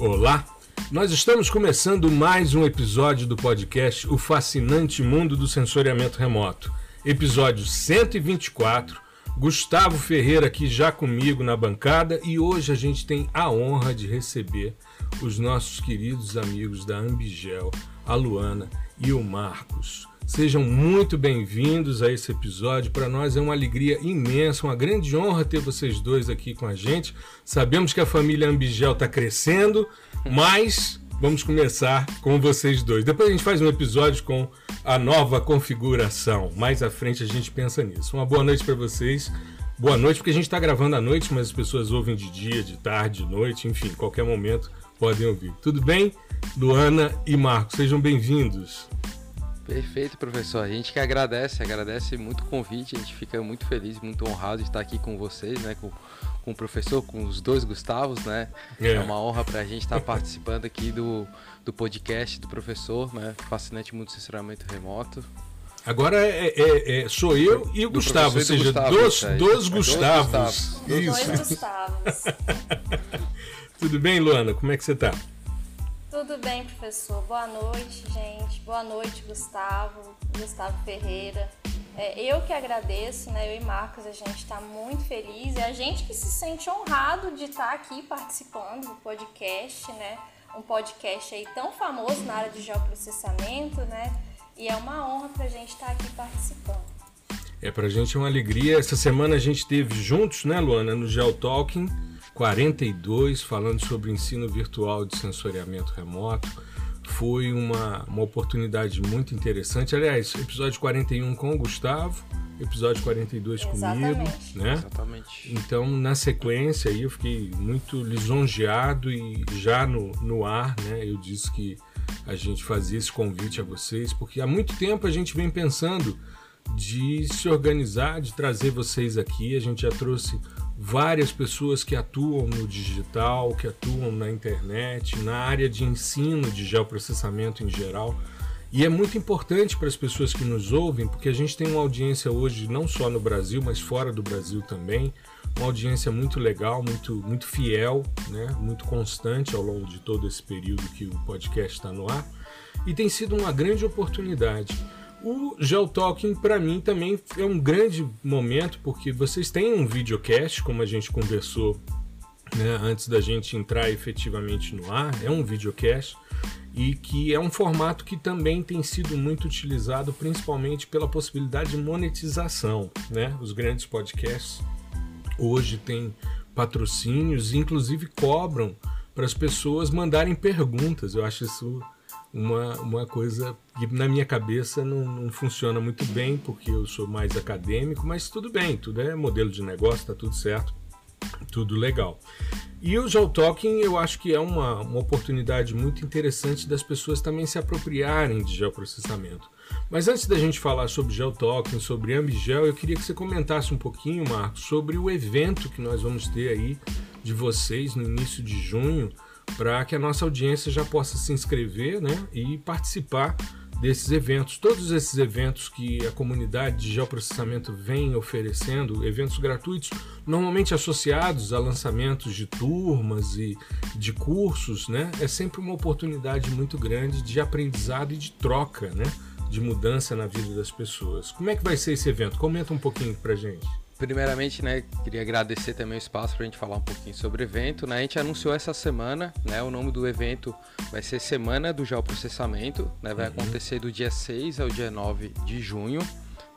Olá, nós estamos começando mais um episódio do podcast O Fascinante Mundo do Sensoriamento Remoto. Episódio 124. Gustavo Ferreira aqui já comigo na bancada e hoje a gente tem a honra de receber os nossos queridos amigos da Ambigel, a Luana e o Marcos. Sejam muito bem-vindos a esse episódio. Para nós é uma alegria imensa, uma grande honra ter vocês dois aqui com a gente. Sabemos que a família Ambigel está crescendo, mas vamos começar com vocês dois. Depois a gente faz um episódio com a nova configuração. Mais à frente a gente pensa nisso. Uma boa noite para vocês. Boa noite, porque a gente está gravando à noite, mas as pessoas ouvem de dia, de tarde, de noite, enfim, qualquer momento podem ouvir. Tudo bem? Luana e Marcos, sejam bem-vindos. Perfeito, professor. A gente que agradece, agradece muito o convite, a gente fica muito feliz, muito honrado de estar aqui com vocês, né? Com, com o professor, com os dois Gustavos, né? É, é uma honra para a gente estar participando aqui do, do podcast do professor, né? Fascinante Mundo de Censuramento Remoto. Agora é, é, é, sou eu e o Gustavo, ou seja, Gustavo, dos, é dos Gustavos. Dois Gustavos. Dois Gustavos. Tudo bem, Luana? Como é que você está? Tudo bem, professor. Boa noite, gente. Boa noite, Gustavo, Gustavo Ferreira. É, eu que agradeço, né? Eu e Marcos, a gente está muito feliz. É a gente que se sente honrado de estar tá aqui participando do podcast, né? Um podcast aí tão famoso na área de geoprocessamento, né? E é uma honra para a gente estar tá aqui participando. É, para a gente é uma alegria. Essa semana a gente teve juntos, né, Luana, no Geotalking 42, falando sobre ensino virtual de sensoriamento remoto. Foi uma, uma oportunidade muito interessante. Aliás, episódio 41 com o Gustavo, episódio 42 Exatamente. comigo, né? Exatamente. Então, na sequência aí, eu fiquei muito lisonjeado e já no, no ar, né? Eu disse que a gente fazia esse convite a vocês, porque há muito tempo a gente vem pensando de se organizar, de trazer vocês aqui. A gente já trouxe várias pessoas que atuam no digital, que atuam na internet, na área de ensino de geoprocessamento em geral. E é muito importante para as pessoas que nos ouvem, porque a gente tem uma audiência hoje não só no Brasil, mas fora do Brasil também, uma audiência muito legal, muito, muito fiel, né? muito constante ao longo de todo esse período que o podcast está no ar. E tem sido uma grande oportunidade. O Geotalking para mim também é um grande momento porque vocês têm um videocast, como a gente conversou né, antes da gente entrar efetivamente no ar, é um videocast e que é um formato que também tem sido muito utilizado principalmente pela possibilidade de monetização, né? Os grandes podcasts hoje têm patrocínios, inclusive cobram para as pessoas mandarem perguntas. Eu acho isso uma, uma coisa que na minha cabeça não, não, funciona muito bem, porque eu sou mais acadêmico, mas tudo bem, tudo é modelo de negócio, tá tudo certo, tudo legal. E o Geotalking eu acho que é uma, uma oportunidade muito interessante das pessoas também se apropriarem de geoprocessamento. Mas antes da gente falar sobre Geotalking, sobre Ambigel, eu queria que você comentasse um pouquinho, Marcos, sobre o evento que nós vamos ter aí de vocês no início de junho, para que a nossa audiência já possa se inscrever né, e participar desses eventos. Todos esses eventos que a comunidade de geoprocessamento vem oferecendo, eventos gratuitos, normalmente associados a lançamentos de turmas e de cursos, né, é sempre uma oportunidade muito grande de aprendizado e de troca, né, de mudança na vida das pessoas. Como é que vai ser esse evento? Comenta um pouquinho para gente. Primeiramente, né, queria agradecer também o espaço para a gente falar um pouquinho sobre o evento. Né? A gente anunciou essa semana, né, o nome do evento vai ser Semana do Geoprocessamento, né, vai uhum. acontecer do dia 6 ao dia 9 de junho.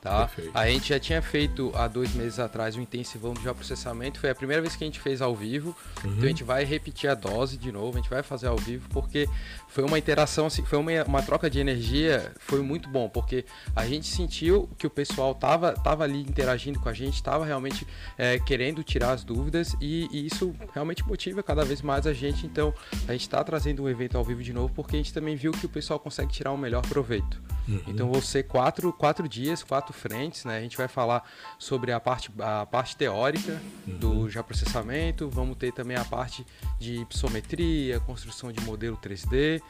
Tá? A gente já tinha feito há dois meses atrás o intensivão de geoprocessamento, foi a primeira vez que a gente fez ao vivo, uhum. então a gente vai repetir a dose de novo, a gente vai fazer ao vivo, porque foi uma interação, assim, foi uma, uma troca de energia, foi muito bom, porque a gente sentiu que o pessoal tava, tava ali interagindo com a gente, tava realmente é, querendo tirar as dúvidas e, e, isso realmente motiva cada vez mais a gente, então a gente está trazendo um evento ao vivo de novo, porque a gente também viu que o pessoal consegue tirar o um melhor proveito. Uhum. Então vão ser quatro, quatro dias, quatro frentes, né? A gente vai falar sobre a parte, a parte teórica uhum. do já processamento, vamos ter também a parte de psometria, construção de modelo 3D.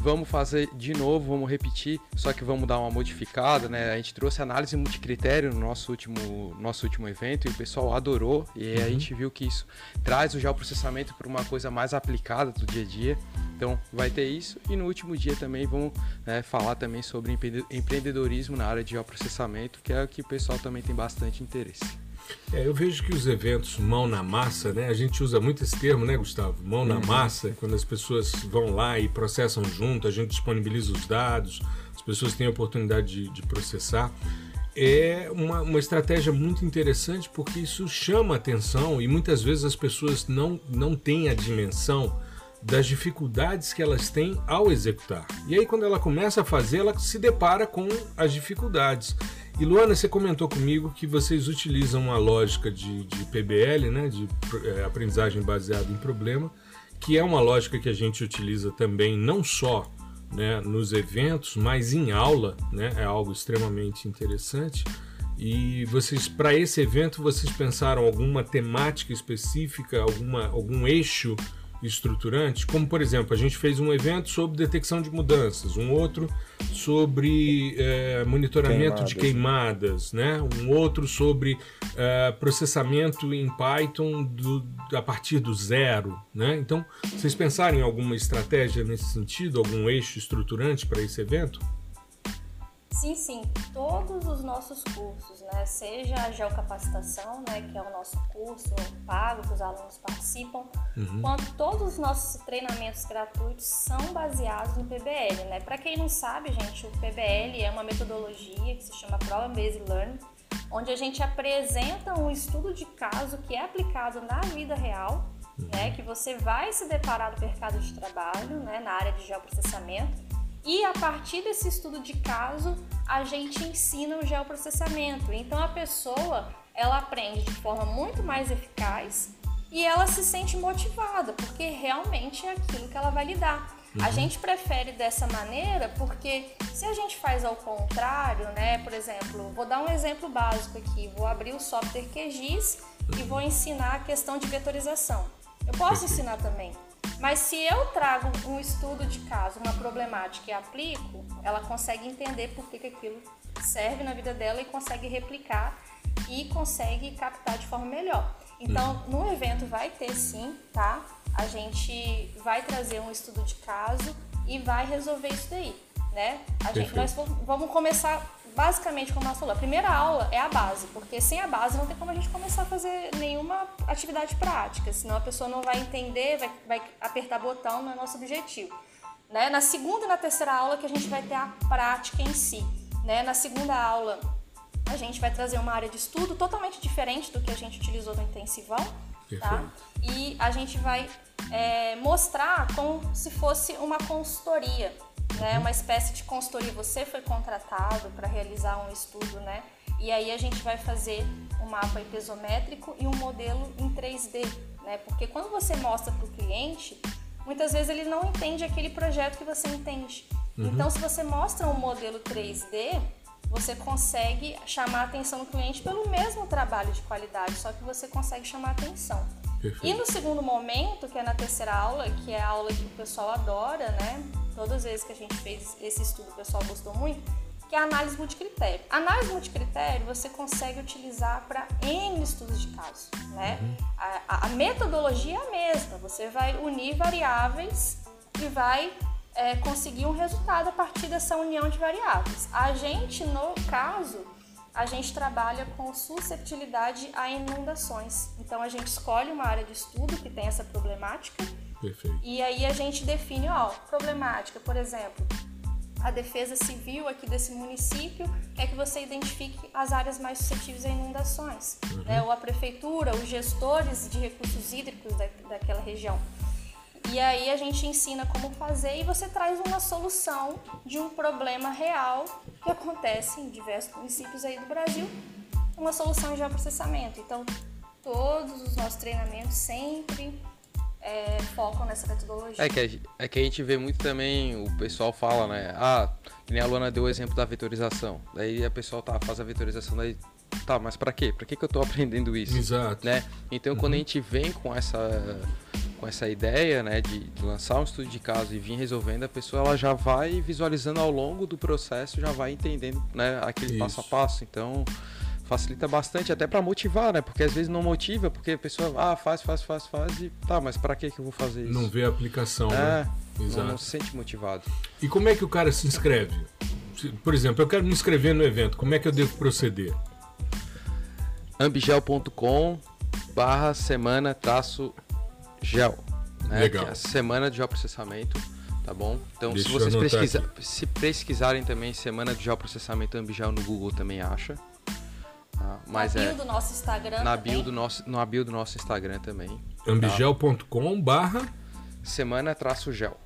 Vamos fazer de novo, vamos repetir, só que vamos dar uma modificada, né? A gente trouxe análise multicritério no nosso último, nosso último evento e o pessoal adorou e uhum. a gente viu que isso traz o geoprocessamento para uma coisa mais aplicada do dia a dia. Então vai ter isso e no último dia também vamos né, falar também sobre empreendedorismo na área de geoprocessamento, que é o que o pessoal também tem bastante interesse. É, eu vejo que os eventos mão na massa, né? A gente usa muito esse termo, né, Gustavo? Mão na uhum. massa, quando as pessoas vão lá e processam junto, a gente disponibiliza os dados, as pessoas têm a oportunidade de, de processar. É uma, uma estratégia muito interessante porque isso chama atenção e muitas vezes as pessoas não, não têm a dimensão das dificuldades que elas têm ao executar. E aí, quando ela começa a fazer, ela se depara com as dificuldades. E Luana, você comentou comigo que vocês utilizam uma lógica de, de PBL, né, de é, aprendizagem baseada em problema, que é uma lógica que a gente utiliza também não só né, nos eventos, mas em aula, né, é algo extremamente interessante. E vocês, para esse evento, vocês pensaram alguma temática específica, alguma, algum eixo estruturantes, como por exemplo, a gente fez um evento sobre detecção de mudanças, um outro sobre é, monitoramento queimadas. de queimadas, né? um outro sobre é, processamento em Python do, a partir do zero. Né? Então, vocês pensaram em alguma estratégia nesse sentido, algum eixo estruturante para esse evento? Sim, sim. Todos os nossos cursos, né? Seja a geocapacitação, né? Que é o nosso curso pago, que os alunos participam, uhum. quanto todos os nossos treinamentos gratuitos são baseados no PBL, né? Para quem não sabe, gente, o PBL é uma metodologia que se chama Problem Based Learning, onde a gente apresenta um estudo de caso que é aplicado na vida real, uhum. né? Que você vai se deparar no mercado de trabalho, né? Na área de geoprocessamento e a partir desse estudo de caso, a gente ensina o geoprocessamento. Então a pessoa, ela aprende de forma muito mais eficaz e ela se sente motivada, porque realmente é aquilo que ela vai lidar. Uhum. A gente prefere dessa maneira porque se a gente faz ao contrário, né? Por exemplo, vou dar um exemplo básico aqui. Vou abrir o software QGIS e vou ensinar a questão de vetorização. Eu posso ensinar também, mas se eu trago um estudo de caso, uma problemática e aplico, ela consegue entender por que, que aquilo serve na vida dela e consegue replicar e consegue captar de forma melhor. Então, uhum. no evento vai ter sim, tá? A gente vai trazer um estudo de caso e vai resolver isso daí, né? A gente, nós vamos começar basicamente, como a falou, a primeira aula é a base, porque sem a base não tem como a gente começar a fazer nenhuma atividade prática, senão a pessoa não vai entender, vai, vai apertar botão, não é nosso objetivo. Né? Na segunda e na terceira aula que a gente vai ter a prática em si. Né? Na segunda aula a gente vai trazer uma área de estudo totalmente diferente do que a gente utilizou no intensivão, tá? E a gente vai é, mostrar como se fosse uma consultoria, né, uma espécie de consultoria. Você foi contratado para realizar um estudo, né? E aí a gente vai fazer um mapa hipesométrico e um modelo em 3D, né? Porque quando você mostra para o cliente, muitas vezes ele não entende aquele projeto que você entende. Uhum. Então, se você mostra um modelo 3D, você consegue chamar a atenção do cliente pelo mesmo trabalho de qualidade, só que você consegue chamar a atenção. Perfeito. E no segundo momento, que é na terceira aula, que é a aula que o pessoal adora, né? Todas as vezes que a gente fez esse estudo, o pessoal gostou muito, que é a análise multicritério. A análise multicritério você consegue utilizar para N estudos de caso, né? Uhum. A, a, metodologia é a mesma, você vai unir variáveis e vai é, conseguir um resultado a partir dessa união de variáveis. A gente, no caso, a gente trabalha com susceptibilidade a inundações. Então a gente escolhe uma área de estudo que tem essa problemática. Perfeito. E aí a gente define, ó, problemática, por exemplo, a defesa civil aqui desse município quer que você identifique as áreas mais suscetíveis a inundações, uhum. né? ou a prefeitura, os gestores de recursos hídricos da, daquela região. E aí a gente ensina como fazer e você traz uma solução de um problema real que acontece em diversos municípios aí do Brasil, uma solução de geoprocessamento. Então, todos os nossos treinamentos sempre é, focam nessa metodologia. É que, a, é que a gente vê muito também, o pessoal fala, né? Ah, que nem a Luana deu o exemplo da vetorização. Daí a pessoa tá, faz a vetorização, daí tá, mas para quê? Para que, que eu tô aprendendo isso? Exato. Né? Então, uhum. quando a gente vem com essa com essa ideia né, de, de, lançar um estudo de caso e vir resolvendo, a pessoa ela já vai visualizando ao longo do processo, já vai entendendo né, aquele Isso. passo a passo. Então facilita bastante até para motivar, né? Porque às vezes não motiva, porque a pessoa ah, faz, faz, faz, faz e tá, mas para que que eu vou fazer isso? Não vê a aplicação, é, né? Exato. Não, não se sente motivado. E como é que o cara se inscreve? Por exemplo, eu quero me inscrever no evento, como é que eu devo proceder? ambigel.com barra semana traço gel. Né? Legal. Que é a semana de geoprocessamento, tá bom? Então, Deixa se vocês pesquisa, se pesquisarem também semana de geoprocessamento ambigel no Google também acha. Tá? Mas na bio é, do nosso Instagram na bio do nosso Na bio do nosso Instagram também. ambigel.com barra semana traço gel.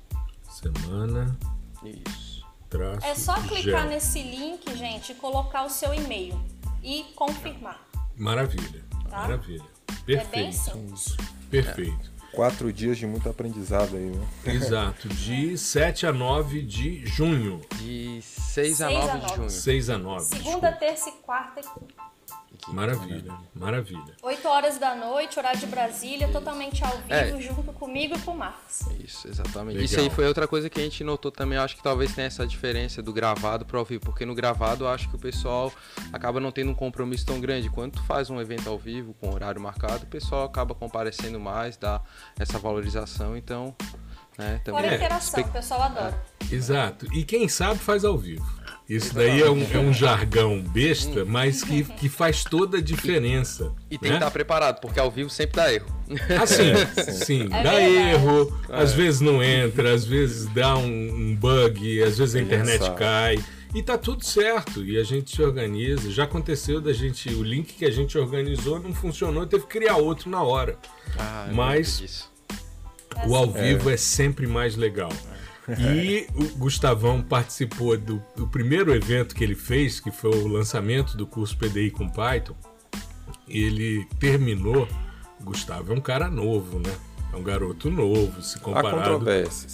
Semana. Isso. Traço é só clicar gel. nesse link, gente, e colocar o seu e-mail e confirmar. Maravilha. Tá? Maravilha. Perfeito. É bem simples. Perfeito. Quatro dias de muito aprendizado aí, né? Exato. De 7 a 9 de junho. De 6 a 9 de junho. 6 a 9. Segunda, desculpa. terça e quarta Maravilha, maravilha. 8 horas da noite, horário de Brasília, totalmente ao vivo, é. junto comigo e com o Marcos. Isso, exatamente. Legal. Isso aí foi outra coisa que a gente notou também. acho que talvez tenha essa diferença do gravado para ao vivo, porque no gravado eu acho que o pessoal acaba não tendo um compromisso tão grande. Quando tu faz um evento ao vivo com horário marcado, o pessoal acaba comparecendo mais, dá essa valorização. Então, né, também. Fora a interação, é. o pessoal adora. É. Exato. E quem sabe faz ao vivo. Isso daí é um, é um jargão besta, mas que, que faz toda a diferença. E tem né? que estar preparado, porque ao vivo sempre dá erro. Assim, sim, é dá verdade. erro, é. às vezes não entra, às vezes dá um, um bug, às vezes a internet cai. E tá tudo certo, e a gente se organiza. Já aconteceu da gente, o link que a gente organizou não funcionou, teve que criar outro na hora. Ah, Mas o ao vivo é. é sempre mais legal. E o Gustavão participou do, do, primeiro evento que ele fez, que foi o lançamento do curso PDI com Python. Ele terminou. Gustavo é um cara novo, né? É um garoto novo, se comparado.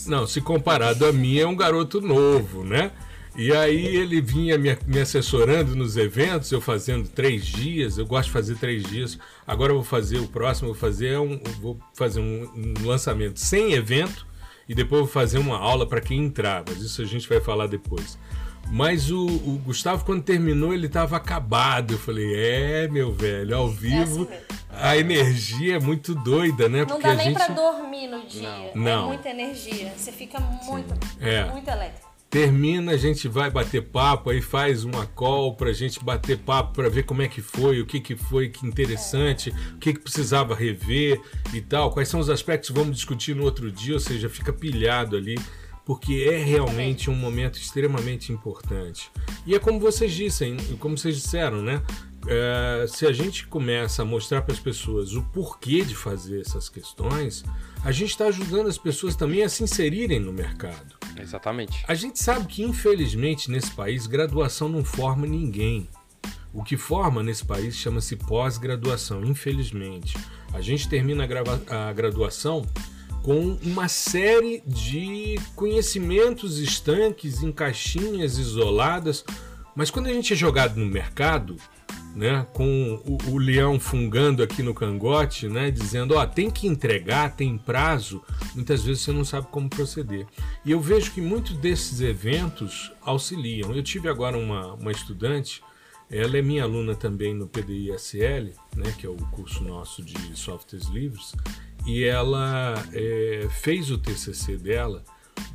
Não, se comparado a mim é um garoto novo, né? E aí ele vinha me, me, assessorando nos eventos, eu fazendo três dias, eu gosto de fazer três dias. Agora eu vou fazer o próximo, vou fazer um, vou fazer um, um lançamento sem evento e depois eu vou fazer uma aula para quem entrar, mas isso a gente vai falar depois. Mas o, o Gustavo, quando terminou, ele estava acabado. Eu falei, é, meu velho, ao vivo é assim a energia é muito doida, né? Não Porque dá nem gente... para dormir no dia. Não. É muita energia. Você fica muito, é. muito elétrico. Termina, a gente vai bater papo, aí faz uma call pra gente bater papo para ver como é que foi, o que que foi que interessante, o que que precisava rever e tal, quais são os aspectos que vamos discutir no outro dia, ou seja, fica pilhado ali, porque é realmente um momento extremamente importante. E é como vocês dissem, como vocês disseram, né? É, se a gente começa a mostrar para as pessoas o porquê de fazer essas questões, a gente está ajudando as pessoas também a se inserirem no mercado. Exatamente. A gente sabe que, infelizmente, nesse país, graduação não forma ninguém. O que forma nesse país chama-se pós-graduação, infelizmente. A gente termina a, a graduação com uma série de conhecimentos estanques em caixinhas isoladas, mas quando a gente é jogado no mercado, né, com o, o, leão fungando aqui no cangote, né, dizendo, ó, tem que entregar, tem prazo, muitas vezes você não sabe como proceder. E eu vejo que muitos desses eventos auxiliam. Eu tive agora uma, uma estudante, ela é minha aluna também no PDI-SL, né, que é o curso nosso de softwares livres, e ela é, fez o TCC dela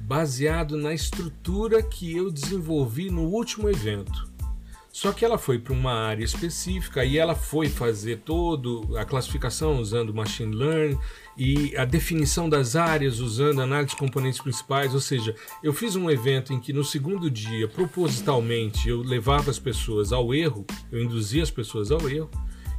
baseado na estrutura que eu desenvolvi no último evento. Só que ela foi para uma área específica e ela foi fazer toda a classificação usando machine learning e a definição das áreas usando análise de componentes principais. Ou seja, eu fiz um evento em que no segundo dia, propositalmente, eu levava as pessoas ao erro, eu induzia as pessoas ao erro.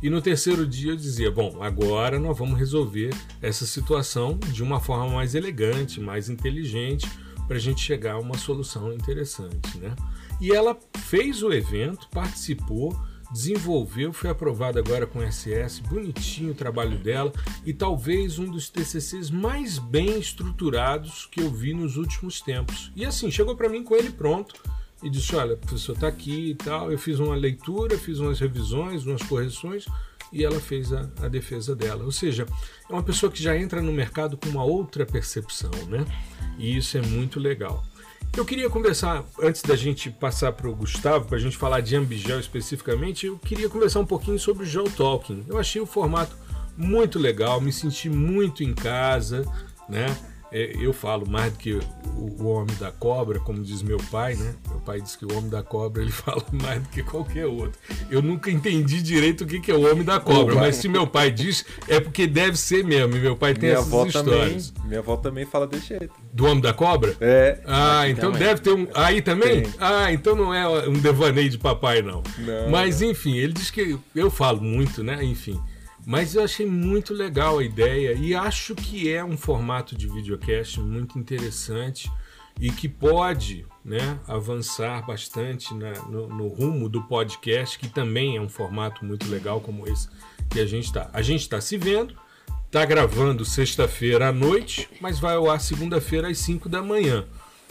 E no terceiro dia eu dizia: bom, agora nós vamos resolver essa situação de uma forma mais elegante, mais inteligente, para a gente chegar a uma solução interessante, né? E ela fez o evento, participou, desenvolveu, foi aprovada agora com SS, bonitinho o trabalho dela e talvez um dos TCCs mais bem estruturados que eu vi nos últimos tempos. E assim, chegou para mim com ele pronto e disse: Olha, professor, está aqui e tal. Eu fiz uma leitura, fiz umas revisões, umas correções e ela fez a, a defesa dela. Ou seja, é uma pessoa que já entra no mercado com uma outra percepção, né? E isso é muito legal. Eu queria conversar, antes da gente passar para o Gustavo, para a gente falar de Ambigel especificamente, eu queria conversar um pouquinho sobre o Geotalking. Eu achei o formato muito legal, me senti muito em casa, né? É, eu falo mais do que o, o, homem da cobra, como diz meu pai, né? Meu pai diz que o homem da cobra ele fala mais do que qualquer outro. Eu nunca entendi direito o que, que é o homem da cobra, mas se meu pai diz, é porque deve ser mesmo. E meu pai tem minha essas histórias. Também, minha avó também fala desse jeito. Do homem da cobra? É. Ah, então também. deve ter um. Aí também? Tem. Ah, então não é um devaneio de papai, não. não. Mas enfim, ele diz que eu falo muito, né? Enfim. Mas eu achei muito legal a ideia e acho que é um formato de videocast muito interessante e que pode né, avançar bastante na, no, no, rumo do podcast, que também é um formato muito legal como esse que a gente está. A gente está se vendo, está gravando sexta-feira à noite, mas vai ao ar segunda-feira às 5 da manhã.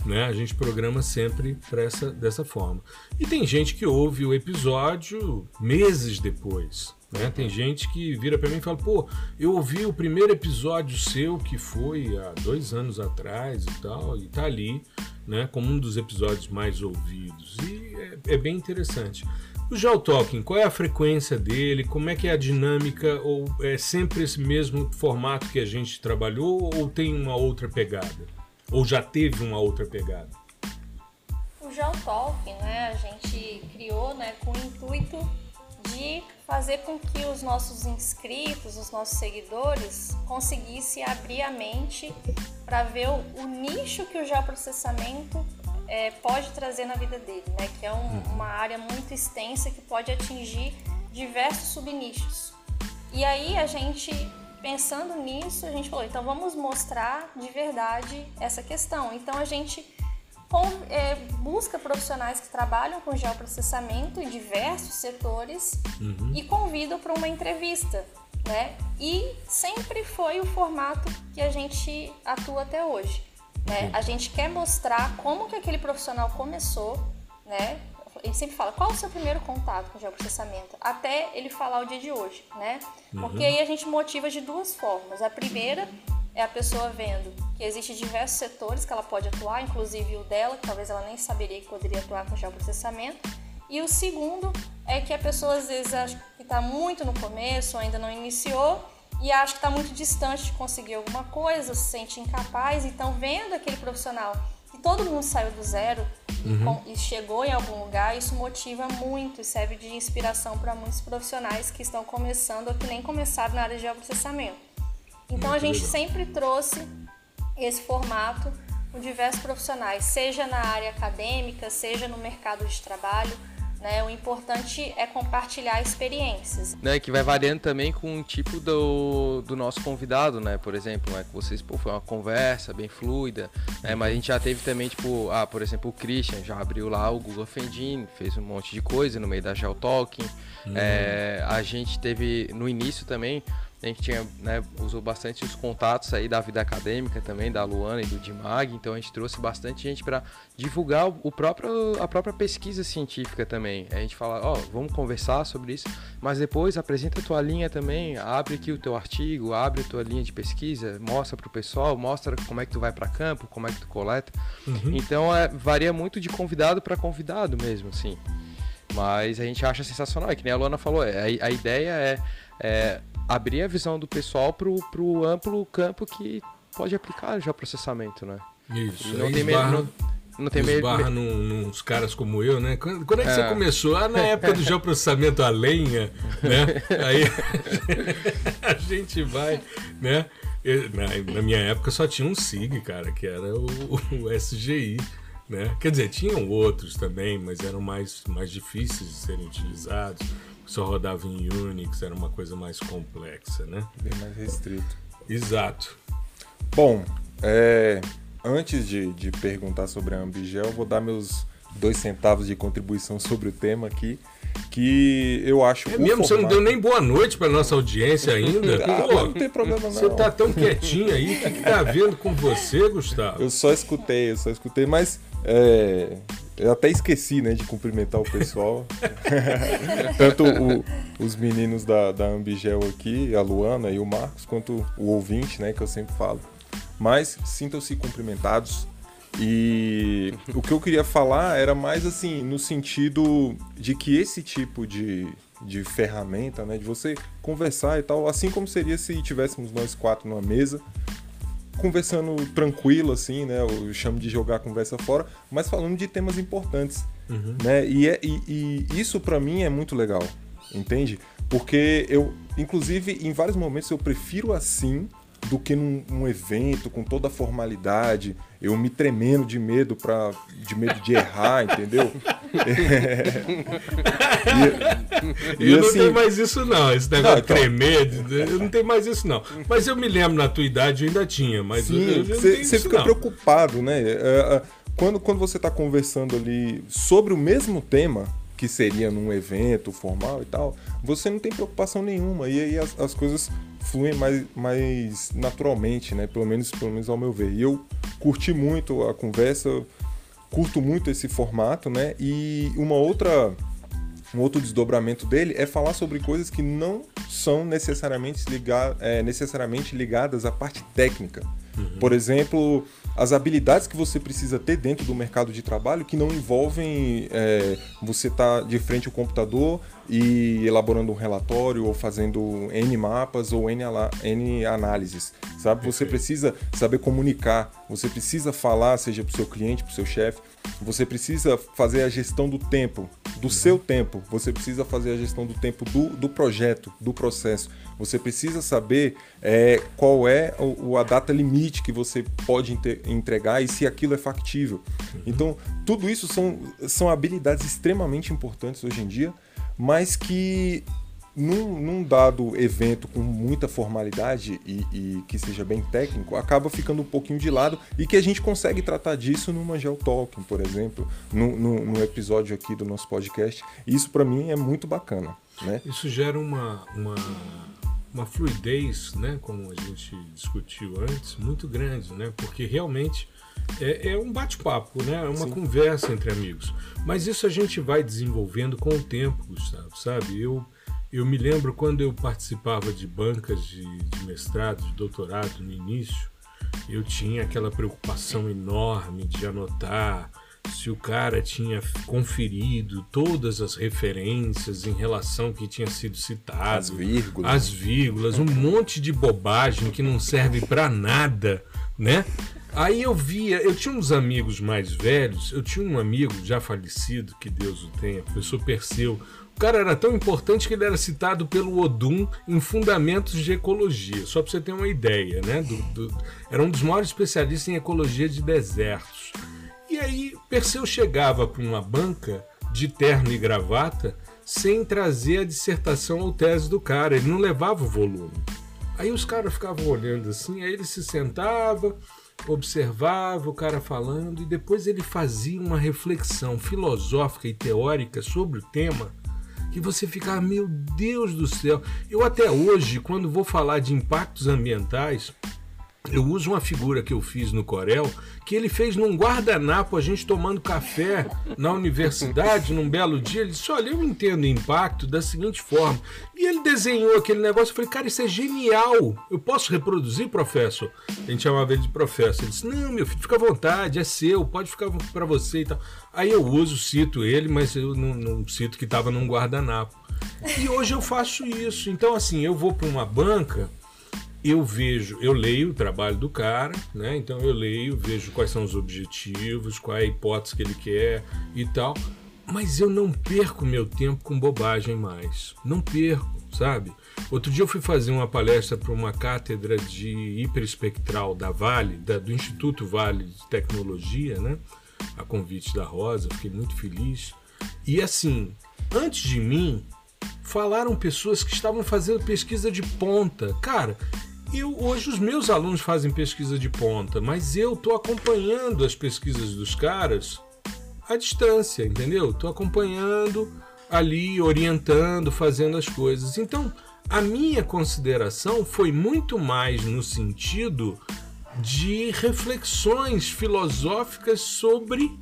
Né? A gente programa sempre essa, dessa forma. E tem gente que ouve o episódio meses depois. Né? Tem gente que vira para mim e fala: pô, eu ouvi o primeiro episódio seu que foi há dois anos atrás e tal, e tá ali, né, como um dos episódios mais ouvidos. E é, é bem interessante. O Geo Talking, qual é a frequência dele? Como é que é a dinâmica? Ou é sempre esse mesmo formato que a gente trabalhou ou tem uma outra pegada? Ou já teve uma outra pegada? O Geo Talking, né, a gente criou né, com o intuito de fazer com que os nossos inscritos, os nossos seguidores, conseguissem abrir a mente para ver o, o, nicho que o geoprocessamento é, pode trazer na vida dele, né? que é um, uhum. uma área muito extensa que pode atingir diversos subnichos. E aí a gente, pensando nisso, a gente falou, então vamos mostrar de verdade essa questão. Então a gente busca profissionais que trabalham com geoprocessamento em diversos setores uhum. e convida para uma entrevista. Né? E sempre foi o formato que a gente atua até hoje. Né? A gente quer mostrar como que aquele profissional começou, né? Ele sempre fala qual o seu primeiro contato com o geoprocessamento, até ele falar o dia de hoje, né? Porque uhum. aí a gente motiva de duas formas. A primeira é a pessoa vendo que existem diversos setores que ela pode atuar, inclusive o dela, que talvez ela nem saberia que poderia atuar com geoprocessamento. E o segundo é que a pessoa às vezes acha que está muito no começo, ainda não iniciou, e acha que está muito distante de conseguir alguma coisa, se sente incapaz. Então, vendo aquele profissional que todo mundo saiu do zero uhum. e, chegou em algum lugar, isso motiva muito e serve de inspiração para muitos profissionais que estão começando ou que nem começaram na área de geoprocessamento. Então a gente sempre trouxe esse formato com diversos profissionais, seja na área acadêmica, seja no mercado de trabalho. Né? O importante é compartilhar experiências. Né, que vai variando também com o tipo do, do nosso convidado, né? Por exemplo, né, que vocês pô, foi uma conversa bem fluida, né? Mas a gente já teve também, tipo, ah, por exemplo, o Christian já abriu lá o Google Fendin, fez um monte de coisa no meio da Geotalking. Uhum. É, a gente teve no início também a gente tinha, né, usou bastante os contatos aí da vida acadêmica também, da Luana e do Dimag, então a gente trouxe bastante gente para divulgar o próprio, a própria pesquisa científica também. A gente fala, ó, oh, vamos conversar sobre isso, mas depois apresenta a tua linha também, abre aqui o teu artigo, abre a tua linha de pesquisa, mostra para o pessoal, mostra como é que tu vai para campo, como é que tu coleta. Uhum. Então é, varia muito de convidado para convidado mesmo, assim. Mas a gente acha sensacional, é que nem a Luana falou, é, a, a ideia é, é abrir a visão do pessoal para o amplo campo que pode aplicar já processamento, né? Isso. não tem medo. Não, não tem medo. Esbarra num, nos caras como eu, né? Quando, quando é que é. você começou? Ah, na época do geoprocessamento a lenha, né? Aí a gente vai, né? Na, na, minha época só tinha um SIG, cara, que era o, o SGI. Né? Quer dizer, tinham outros também, mas eram mais, mais difíceis de serem utilizados só rodava em Unix, era uma coisa mais complexa, né? Bem mais restrito. Exato. Bom, é, antes de, de perguntar sobre a Ambigel, vou dar meus dois centavos de contribuição sobre o tema aqui, que eu acho. É mesmo, formato... você não deu nem boa noite para nossa audiência ainda. ah, Pô, não tem problema não. Você tá tão quietinho aí, o que, que tá vendo com você, Gustavo? Eu só escutei, eu só escutei, mas é, Eu até esqueci, né, de cumprimentar o pessoal. Tanto o, os meninos da, da Ambigel aqui, a Luana e o Marcos, quanto o ouvinte, né, que eu sempre falo. Mas sintam-se cumprimentados. E o que eu queria falar era mais assim, no sentido de que esse tipo de, de ferramenta, né, de você conversar e tal, assim como seria se tivéssemos nós quatro numa mesa, conversando tranquilo, assim, né? Eu chamo de jogar a conversa fora, mas falando de temas importantes, uhum. né? E, é, e, e isso para mim é muito legal, entende? Porque eu, inclusive, em vários momentos eu prefiro assim do que num, num, evento com toda a formalidade, eu me tremendo de medo para de medo de errar, entendeu? É. E, eu e, não assim, tenho mais isso não, esse negócio não, então, de tremer, eu não tenho mais isso não. Mas eu me lembro na tua idade eu ainda tinha, mas você fica não. preocupado, né? É, é, quando, quando você está conversando ali sobre o mesmo tema, que seria num evento formal e tal, você não tem preocupação nenhuma. E aí as, as coisas fluem mais, mais naturalmente, né? Pelo menos, pelo menos ao meu ver. E eu curti muito a conversa, curto muito esse formato, né? E uma outra um outro desdobramento dele é falar sobre coisas que não são necessariamente, ligar, é, necessariamente ligadas à parte técnica. Uhum. Por exemplo, as habilidades que você precisa ter dentro do mercado de trabalho que não envolvem é, você estar tá de frente ao computador e elaborando um relatório ou fazendo N mapas ou N, N análises, sabe? Você precisa saber comunicar, você precisa falar, seja para o seu cliente, para o seu chefe, você precisa fazer a gestão do tempo, do uhum. seu tempo, você precisa fazer a gestão do tempo do, do projeto, do processo. Você precisa saber é, qual é o, a data limite que você pode entregar e se aquilo é factível. Uhum. Então, tudo isso são, são habilidades extremamente importantes hoje em dia, mas que num, num, dado evento com muita formalidade e, e, que seja bem técnico, acaba ficando um pouquinho de lado e que a gente consegue tratar disso numa Geotalking, por exemplo, no, episódio aqui do nosso podcast. Isso para mim é muito bacana. Né? Isso gera uma, uma uma fluidez, né, como a gente discutiu antes, muito grande, né, porque realmente é, é um bate-papo, né, é uma Sim. conversa entre amigos. Mas isso a gente vai desenvolvendo com o tempo, Gustavo, sabe? Eu, eu me lembro quando eu participava de bancas de, de mestrado, de doutorado no início, eu tinha aquela preocupação enorme de anotar se o cara tinha conferido todas as referências em relação ao que tinha sido citado, as vírgulas, as vírgulas, um monte de bobagem que não serve para nada, né? Aí eu via, eu tinha uns amigos mais velhos, eu tinha um amigo já falecido, que Deus o tenha, professor Perseu. O cara era tão importante que ele era citado pelo Odum em Fundamentos de Ecologia, só para você ter uma ideia, né? Do, do, era um dos maiores especialistas em ecologia de desertos. E aí Perseu chegava para uma banca de terno e gravata sem trazer a dissertação ou tese do cara, ele não levava o volume. Aí os caras ficavam olhando assim, aí ele se sentava, observava o cara falando e depois ele fazia uma reflexão filosófica e teórica sobre o tema que você ficava, meu Deus do céu. Eu até hoje, quando vou falar de impactos ambientais, eu uso uma figura que eu fiz no Corel, que ele fez num guardanapo, a gente tomando café na universidade, num belo dia. Ele disse: Olha, eu entendo o impacto da seguinte forma. E ele desenhou aquele negócio. Eu falei: Cara, isso é genial. Eu posso reproduzir, professor? A gente chamava ele de professor. Ele disse: Não, meu filho, fica à vontade, é seu, pode ficar para você e tal. Aí eu uso, cito ele, mas eu não, não cito que estava num guardanapo. E hoje eu faço isso. Então, assim, eu vou para uma banca eu vejo, eu leio o trabalho do cara, né? Então eu leio, vejo quais são os objetivos, qual é a hipótese que ele quer e tal. Mas eu não perco meu tempo com bobagem mais. Não perco, sabe? Outro dia eu fui fazer uma palestra para uma cátedra de hiperespectral da Vale, da, do Instituto Vale de Tecnologia, né? A convite da Rosa, fiquei muito feliz. E assim, antes de mim, falaram pessoas que estavam fazendo pesquisa de ponta. Cara, eu, hoje os meus alunos fazem pesquisa de ponta, mas eu estou acompanhando as pesquisas dos caras à distância, entendeu? Estou acompanhando ali, orientando, fazendo as coisas. Então, a minha consideração foi muito mais no sentido de reflexões filosóficas sobre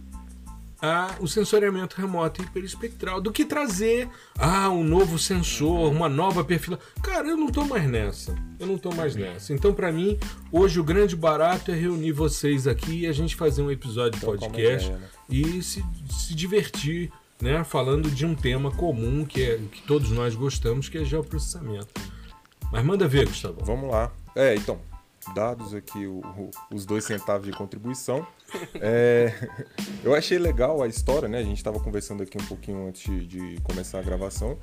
a, o sensoriamento remoto hiperespectral do que trazer ah, um novo sensor, uma nova perfila. Cara, eu não tô mais nessa. Eu não tô mais nessa. Então, para mim, hoje o grande barato é reunir vocês aqui e a gente fazer um episódio de podcast ideia, né? e se, se divertir, né? Falando de um tema comum que, é, que todos nós gostamos, que é geoprocessamento. Mas manda ver, Gustavo. Vamos lá. É, então, dados aqui o, o, os dois centavos de contribuição. É, eu achei legal a história, né? A gente estava conversando aqui um pouquinho antes de começar a gravação,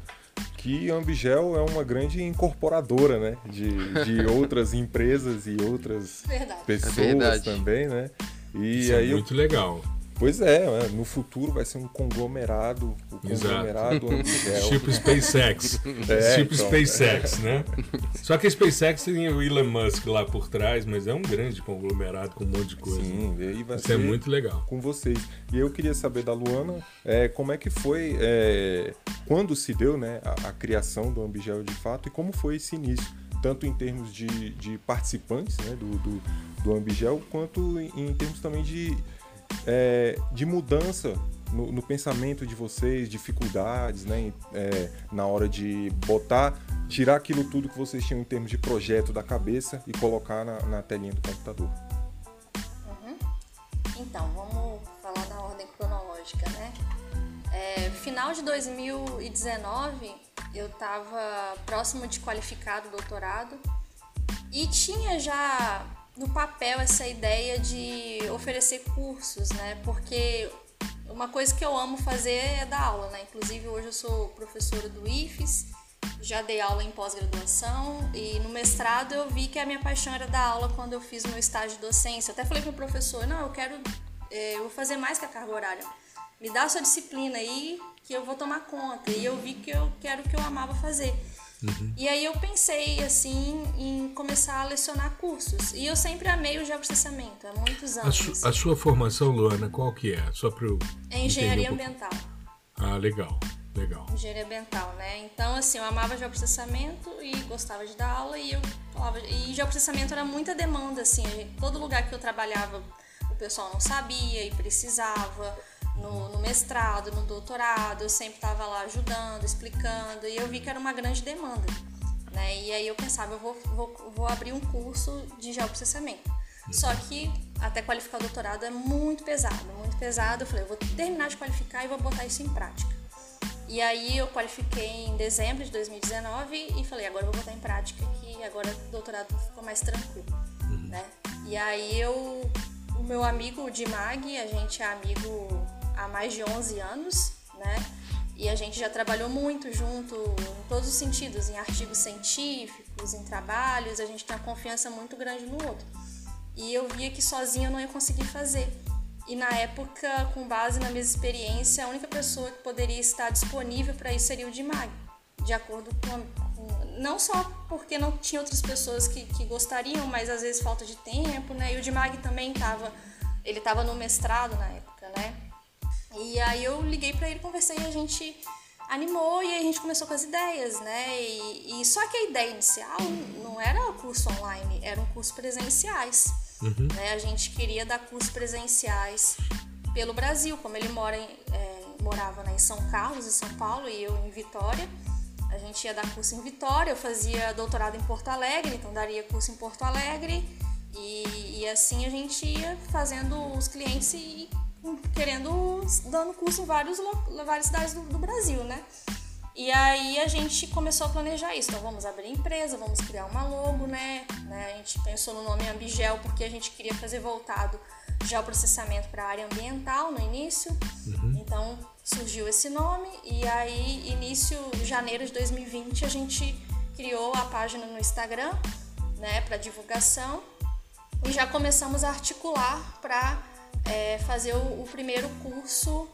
que a Ambigel é uma grande incorporadora, né? De, de outras empresas e outras verdade. pessoas é também, né? E Isso é aí é muito eu, legal. Pois é, né? no futuro vai ser um conglomerado, o conglomerado Angel. tipo SpaceX. É, tipo então, SpaceX, é. né? Só que a SpaceX tem o Elon Musk lá por trás, mas é um grande conglomerado com um monte de coisa. Sim, e aí vai Isso é muito legal. Com vocês. E eu queria saber da Luana é, como é que foi, é, quando se deu né, a, a criação do Ambigel de fato e como foi esse início tanto em termos de, de participantes né, do, do, do Ambigel, quanto em, em termos também de, é, de mudança no, no, pensamento de vocês, dificuldades, né, é, na hora de botar, tirar aquilo tudo que vocês tinham em termos de projeto da cabeça e colocar na, na telinha do computador. Uhum. Então, vamos falar da ordem cronológica, né? É, final de 2019, eu estava próximo de qualificar o doutorado e tinha já no papel essa ideia de oferecer cursos, né? Porque uma coisa que eu amo fazer é dar aula, né? Inclusive hoje eu sou professora do IFES, já dei aula em pós-graduação e no mestrado eu vi que a minha paixão era dar aula quando eu fiz meu estágio de docência. Até falei para o professor, não, eu quero, é, eu vou fazer mais que a carga horária. Me dá a sua disciplina aí que eu vou tomar conta. E eu vi que eu quero o que eu amava fazer. Uhum. E aí eu pensei assim em começar a lecionar cursos. E eu sempre amei o geoprocessamento, há muitos anos. A, su a sua formação, Luana, qual que é? Só para É engenharia um ambiental. Ah, legal. Legal. Engenharia ambiental, né? Então, assim, eu amava geoprocessamento e gostava de dar aula e eu falava. E geoprocessamento era muita demanda, assim. Todo lugar que eu trabalhava, o pessoal não sabia e precisava no, no mestrado, no doutorado, eu sempre estava lá ajudando, explicando, e eu vi que era uma grande demanda. Né? E aí eu pensava, eu vou, vou, vou abrir um curso de geoprocessamento. Só que até qualificar o doutorado é muito pesado, muito pesado. Eu falei, eu vou terminar de qualificar e vou botar isso em prática. E aí eu qualifiquei em dezembro de 2019 e falei, agora eu vou botar em prática que agora o doutorado ficou mais tranquilo, uhum. né? E aí eu, o meu amigo de Mag, a gente é amigo há mais de 11 anos, né? E a gente já trabalhou muito junto em todos os sentidos, em artigos científicos, em trabalhos, a gente tem uma confiança muito grande no outro. E eu via que sozinha eu não ia conseguir fazer. E na época, com base na minha experiência, a única pessoa que poderia estar disponível para isso seria o Dimag, de acordo com, com, Não só porque não tinha outras pessoas que, que gostariam, mas às vezes falta de tempo, né? E o Dimag também estava. Ele estava no mestrado na época, né? E aí eu liguei para ele, conversei e a gente animou e a gente começou com as ideias, né? E, e só que a ideia inicial não era curso online, eram cursos presenciais. Uhum. Né? A gente queria dar cursos presenciais pelo Brasil, como ele mora em, é, morava né, em São Carlos, em São Paulo, e eu em Vitória. A gente ia dar curso em Vitória, eu fazia doutorado em Porto Alegre, então daria curso em Porto Alegre. E, e assim a gente ia fazendo os clientes e querendo, dando curso em vários, várias cidades do, do Brasil, né? E aí a gente começou a planejar isso. Então vamos abrir empresa, vamos criar uma logo, né? né? A gente pensou no nome Ambigel porque a gente queria fazer voltado geoprocessamento para a área ambiental no início. Uhum. Então surgiu esse nome e aí início de janeiro de 2020 a gente criou a página no Instagram, né, para divulgação e já começamos a articular para é, fazer o, o, primeiro curso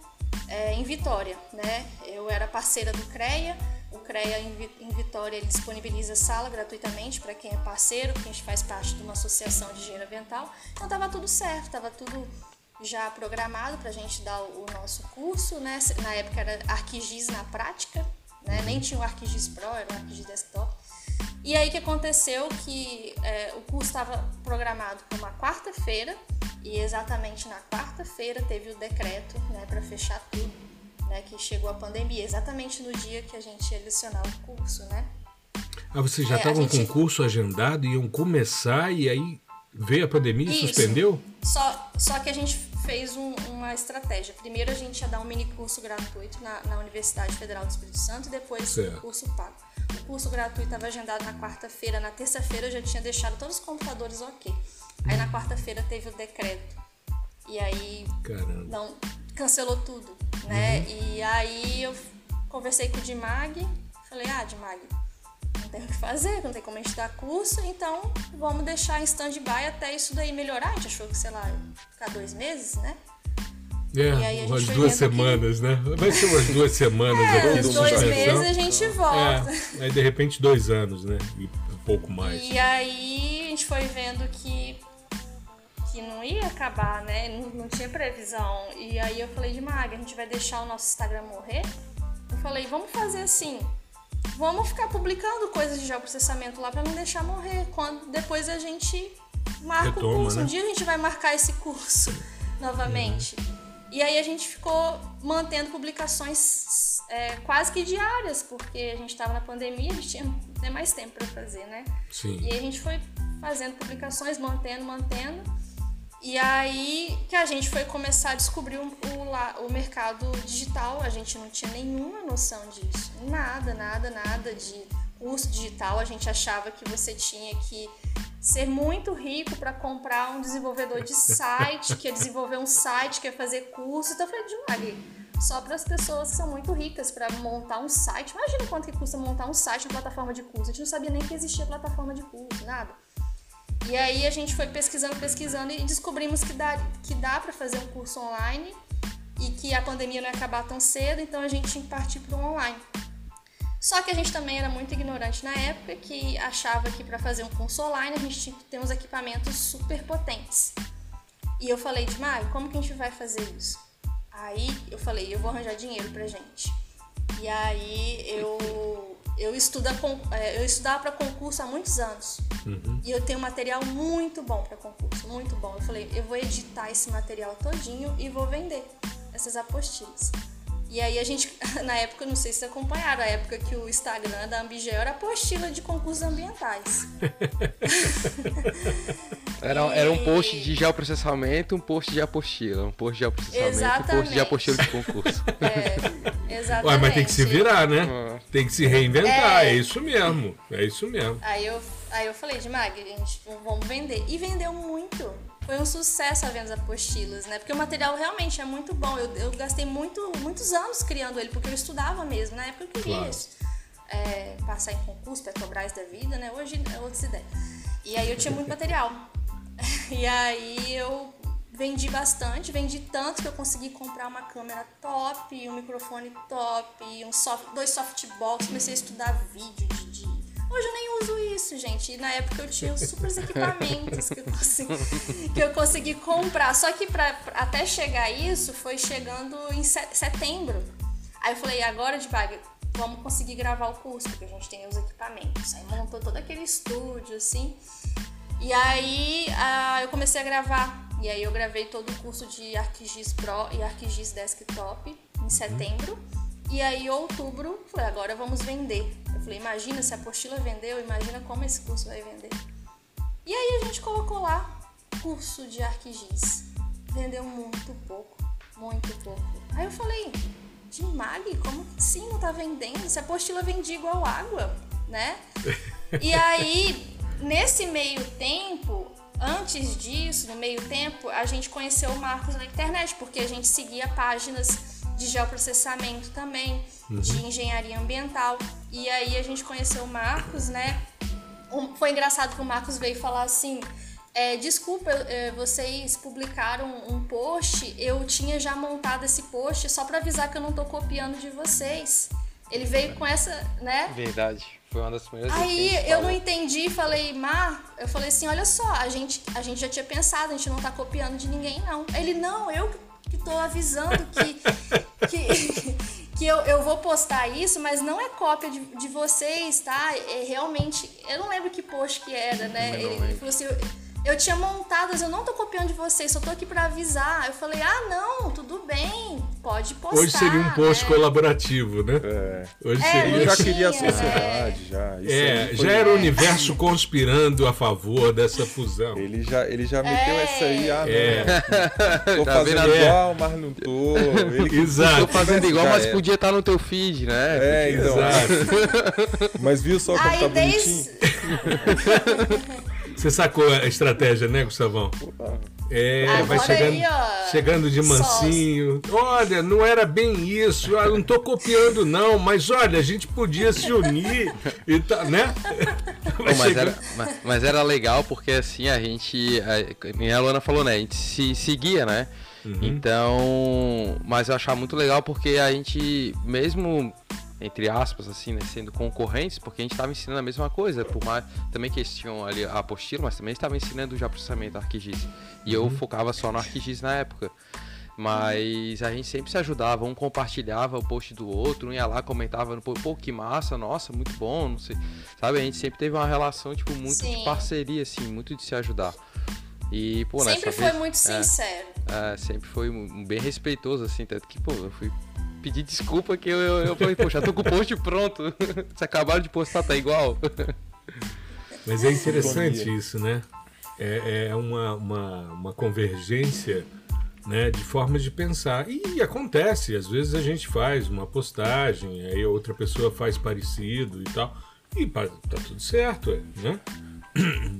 é, em Vitória, né? Eu era parceira do CREA, o CREA em, em Vitória disponibiliza sala gratuitamente para quem é parceiro, gente faz parte de uma associação de engenharia ambiental. Então estava tudo certo, estava tudo já programado para a gente dar o, o, nosso curso, né? Na época era ArcGIS na prática, né? Nem tinha o ArcGIS Pro, era o ArcGIS Desktop. E aí que aconteceu que é, o curso estava programado para uma quarta-feira E exatamente na quarta-feira teve o decreto, né, para fechar tudo, né, que chegou a pandemia, exatamente no dia que a gente ia lecionar o curso, né? Ah, vocês já estavam é, gente... com o curso agendado, iam começar e aí veio a pandemia e suspendeu? Só, só que a gente fez um, uma estratégia. Primeiro a gente ia dar um mini curso gratuito na, na Universidade Federal do Espírito Santo e depois certo. o curso pago. O curso gratuito estava agendado na quarta-feira, na terça-feira eu já tinha deixado todos os computadores ok. Aí na quarta-feira teve o decreto. E aí Caramba. não cancelou tudo, né? Uhum. E aí eu conversei com o Dimag, falei: "Ah, Dimag, não tem o que fazer, não tem como a gente dar curso, então vamos deixar em stand-by até isso daí melhorar. A gente achou que, sei lá, ficar dois meses, né? É, umas duas semanas, que... né? Vai ser umas duas semanas é, aqui. Uns dois meses a gente volta. É, aí de repente dois anos, né? E um pouco mais. E aí a gente foi vendo que que não ia acabar, né? Não, não tinha previsão. E aí eu falei de Maga, a gente vai deixar o nosso Instagram morrer? Eu falei, vamos fazer assim, vamos ficar publicando coisas de geoprocessamento lá para não deixar morrer. Quando depois a gente marca Retoma, o curso. Né? Um dia a gente vai marcar esse curso novamente. Uhum. E aí a gente ficou mantendo publicações é, quase que diárias, porque a gente estava na pandemia, a gente tinha até mais tempo para fazer, né? Sim. E a gente foi fazendo publicações, mantendo, mantendo. E aí que a gente foi começar a descobrir o, o, o, mercado digital, a gente não tinha nenhuma noção disso. Nada, nada, nada de curso digital. A gente achava que você tinha que ser muito rico para comprar um desenvolvedor de site, que ia desenvolver um site, que ia fazer curso. Então eu falei, só para as pessoas que são muito ricas para montar um site. Imagina quanto que custa montar um site, uma plataforma de curso. A gente não sabia nem que existia plataforma de curso, nada. E aí a gente foi pesquisando, pesquisando e descobrimos que dá, que dá para fazer um curso online e que a pandemia não ia acabar tão cedo, então a gente tinha que partir para o online. Só que a gente também era muito ignorante na época, que achava que para fazer um curso online a gente tinha que ter uns equipamentos super potentes. E eu falei de Mário, como que a gente vai fazer isso? Aí eu falei, eu vou arranjar dinheiro pra gente. E aí eu eu, estuda, é, eu estudava para concurso há muitos anos. Uhum. E eu tenho material muito bom para concurso, muito bom. Eu falei, eu vou editar esse material todinho e vou vender essas apostilas. E aí a gente, na época, não sei se vocês acompanharam, a época que o Instagram da Ambigel era apostila de concursos ambientais. era, e... era um post de geoprocessamento, um post de apostila, um post de geoprocessamento, exatamente. um post de apostila de concurso. É, exatamente. Ué, mas tem que se virar, né? Ah. Tem que se reinventar, é... é, isso mesmo, é isso mesmo. Aí eu, aí eu falei de Mag, gente, vamos vender. E vendeu muito foi um sucesso a venda apostilas, né? Porque o material realmente é muito bom. Eu, eu gastei muito, muitos anos criando ele, porque eu estudava mesmo. Na época eu queria claro. isso. É, passar em concurso, Petrobras da vida, né? Hoje é outra ideia. E aí eu tinha muito material. E aí eu vendi bastante, vendi tanto que eu consegui comprar uma câmera top, um microfone top, um soft, dois softbox, comecei a estudar vídeo de, de Hoje eu nem uso isso, gente. E na época eu tinha os super equipamentos que eu consegui, que eu consegui comprar. Só que pra, até chegar isso foi chegando em setembro. Aí eu falei, agora de bag, vamos conseguir gravar o curso, porque a gente tem os equipamentos. Aí montou todo aquele estúdio, assim. E aí eu comecei a gravar. E aí eu gravei todo o curso de ArcGIS Pro e ArcGIS Desktop em uhum. E aí, outubro, falei, agora vamos vender. Eu falei, imagina se a apostila vendeu, imagina como esse curso vai vender. E aí a gente colocou lá curso de ArcGIS. Vendeu muito pouco, muito pouco. Aí eu falei, de Mag, como que sim não tá vendendo? Se a apostila vendia igual água, né? e aí, nesse meio tempo, antes disso, no meio tempo, a gente conheceu o Marcos na internet, porque a gente seguia páginas de geoprocessamento também, uhum. de engenharia ambiental. E aí a gente conheceu o Marcos, né? Foi engraçado que o Marcos veio falar assim: é, desculpa, é, vocês publicaram um post, eu tinha já montado esse post só para avisar que eu não tô copiando de vocês. Ele veio com essa, né? Verdade. Foi uma das primeiras Aí eu não entendi, falei, Mar, eu falei assim, olha só, a gente, a gente já tinha pensado, a gente não tá copiando de ninguém, não. Ele, não, eu que tô avisando que, que, que eu, eu vou postar isso, mas não é cópia de, de vocês, tá? É realmente. Eu não lembro que post que era, né? Ele, falou assim. eu tinha montadas, eu não tô copiando de vocês, só tô aqui para avisar. Eu falei, ah, não, tudo bem, pode postar. Hoje seria um post né? colaborativo, né? É. Hoje É, seria. Eu já tinha, queria a né? sociedade, já. Isso É, já era o universo conspirando a favor dessa fusão. Ele já, ele já meteu É. essa aí, ah, não. É. Tô Tá fazendo vendo? igual, mas não tô. Ele Exato. Tô fazendo igual, mas podia estar no teu feed, né? É, então. Exato. Mas viu só como Aí tá desde. bonitinho? Você sacou a estratégia, né, Gustavão? É, Agora vai chegando, aí, ó, chegando de mansinho. Olha, não era bem isso. Eu não tô copiando, não, mas olha, a gente podia se unir e tá, né? Vai mas, chegando- era, mas, mas era legal porque assim a gente. A, a Luana falou, né? A gente se seguia, né? Uhum. Então. Mas eu achava muito legal porque a gente, mesmo entre aspas, assim, né, sendo concorrentes, porque a gente estava ensinando a mesma coisa, por mais também que eles tinham ali a apostila, mas também estava ensinando já processamento ArcGIS. E eu focava só no ArcGIS na época. Mas a gente sempre se ajudava, um compartilhava o post do outro, um ia lá, comentava, pô, pô, que massa, nossa, muito bom, não sei. Sabe, a gente sempre teve uma relação, tipo, muito de Sim. parceria, assim, muito de se ajudar. E, pô, Sempre nessa foi vez, muito é, sincero. é, sempre foi bem respeitoso, assim, tanto que, pô, eu fui pedir desculpa que eu, eu, eu falei, já tô com o post pronto. Vocês acabaram de postar, tá igual. Mas é interessante isso, né? É, é uma, uma, uma convergência né, de formas de pensar. E acontece, às vezes a gente faz uma postagem, aí outra pessoa faz parecido e tal. E tá tudo certo, né?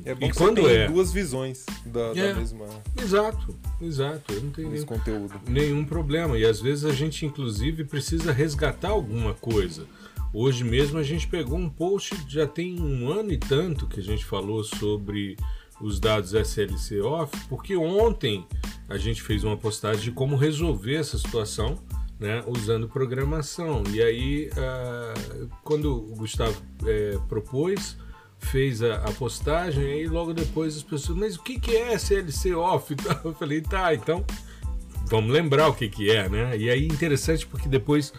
É bom E que quando você tem é? duas visões da, da É. mesma, Exato, exato. Eu não tenho nenhum, conteúdo. nenhum problema. E às vezes a gente, inclusive, precisa resgatar alguma coisa. Hoje mesmo a gente pegou um post, já tem um ano e tanto que a gente falou sobre os dados SLC off, porque ontem a gente fez uma postagem de como resolver essa situação. Né, usando programação. E aí, ah, quando o Gustavo eh, propôs, fez a, a postagem, aí logo depois as pessoas, mas o que, que é SLC off? Eu falei, tá, então vamos lembrar o que, que é, né? E aí interessante porque depois,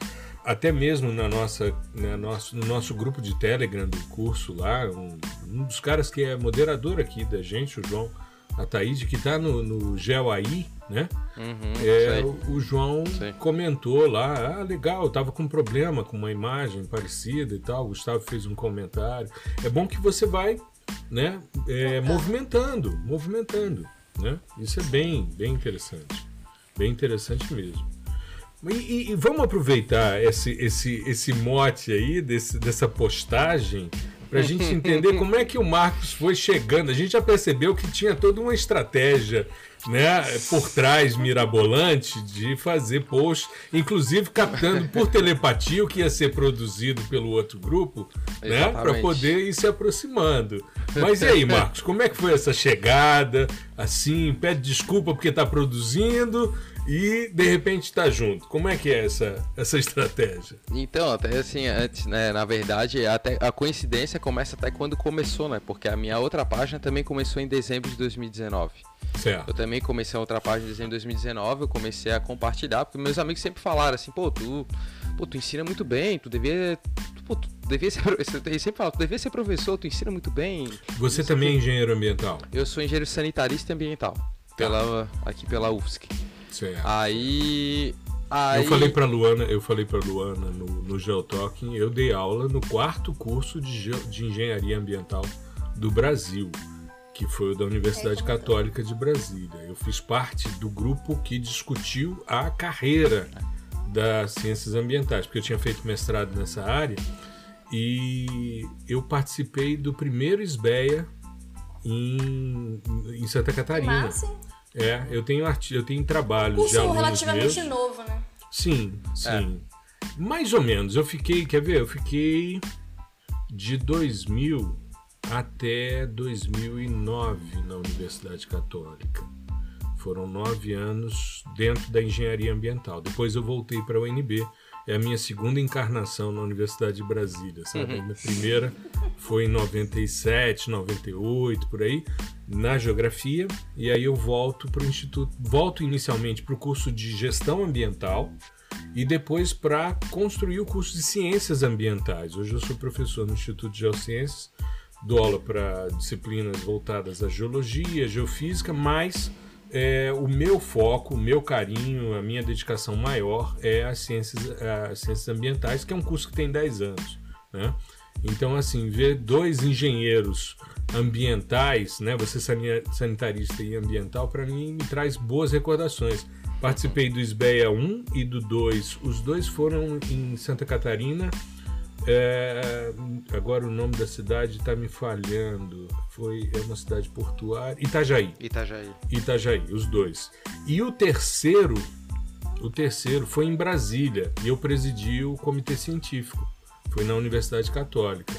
até mesmo na nossa, na nosso, no nosso grupo de Telegram do curso lá, um, um dos caras que é moderador aqui da gente, o João Ataíde, que tá no, no GeoAI, né? Uhum, É, o, o João Sei. comentou lá, ah, legal, eu tava com um problema com uma imagem parecida e tal. O Gustavo fez um comentário. É bom que você vai, né, é, movimentando, movimentando, né? Isso é bem, bem interessante, bem interessante mesmo. E, e- e vamos aproveitar esse, esse, esse mote aí desse, dessa postagem para a gente entender como é que o Marcos foi chegando. A gente já percebeu que tinha toda uma estratégia né, por trás mirabolante de fazer post, inclusive captando por telepatia o que ia ser produzido pelo outro grupo, né, para poder ir se aproximando. Mas e aí, Marcos, como é que foi essa chegada? Assim, pede desculpa porque está produzindo e de repente está junto. Como é que é essa, essa estratégia? Então, até assim, antes, né, na verdade, até a coincidência começa até quando começou, né? Porque a minha outra página também começou em dezembro de 2019. Eu Certo. também comecei a outra página em dezembro de 2019, eu comecei a compartilhar, porque meus amigos sempre falaram assim, pô, tu, pô, tu ensina muito bem, tu devia, tu, pô, tu devia ser, eles sempre falam, tu devia ser professor, tu ensina muito bem. Você também é engenheiro ambiental? Eu sou engenheiro sanitarista e ambiental, pela, aqui pela UFSC. Certo. Aí, aí... Eu falei para Luana, eu falei para Luana no, no Geotalking, eu dei aula no quarto curso de, geo- de engenharia ambiental do Brasil, que foi o da Universidade Católica de Brasília. Eu fiz parte do grupo que discutiu a carreira das ciências ambientais, porque eu tinha feito mestrado nessa área e eu participei do primeiro SBEA em, em Santa Catarina. Massa? É, eu tenho arti eu tenho trabalhos de Curso alunos relativamente meus. novo, né? Sim, sim. Mais ou menos. Eu fiquei, quer ver? Eu fiquei de 2000 até 2009 na Universidade Católica. Foram nove anos dentro da engenharia ambiental. Depois eu voltei para a UNB. É a minha segunda encarnação na Universidade de Brasília, sabe? A minha primeira foi em 97, 98, por aí, na geografia. E aí eu volto para o Instituto. Volto inicialmente para o curso de gestão ambiental e depois para construir o curso de ciências ambientais. Hoje eu sou professor no Instituto de Geociências dou aula para disciplinas voltadas à geologia, geofísica, mas é, o meu foco, o meu carinho, a minha dedicação maior é as ciências, as ciências ambientais, que é um curso que tem 10 anos. Né? Então, assim, ver dois engenheiros ambientais, né? Você sanitarista e ambiental, para mim me traz boas recordações. Participei do SBEA 1 e do 2. Os dois foram em Santa Catarina. É, agora o nome da cidade está me falhando. Foi é uma cidade portuária. Itajaí. Itajaí. Itajaí, os dois. E o terceiro, o terceiro foi em Brasília e eu presidi o comitê científico. Foi na Universidade Católica.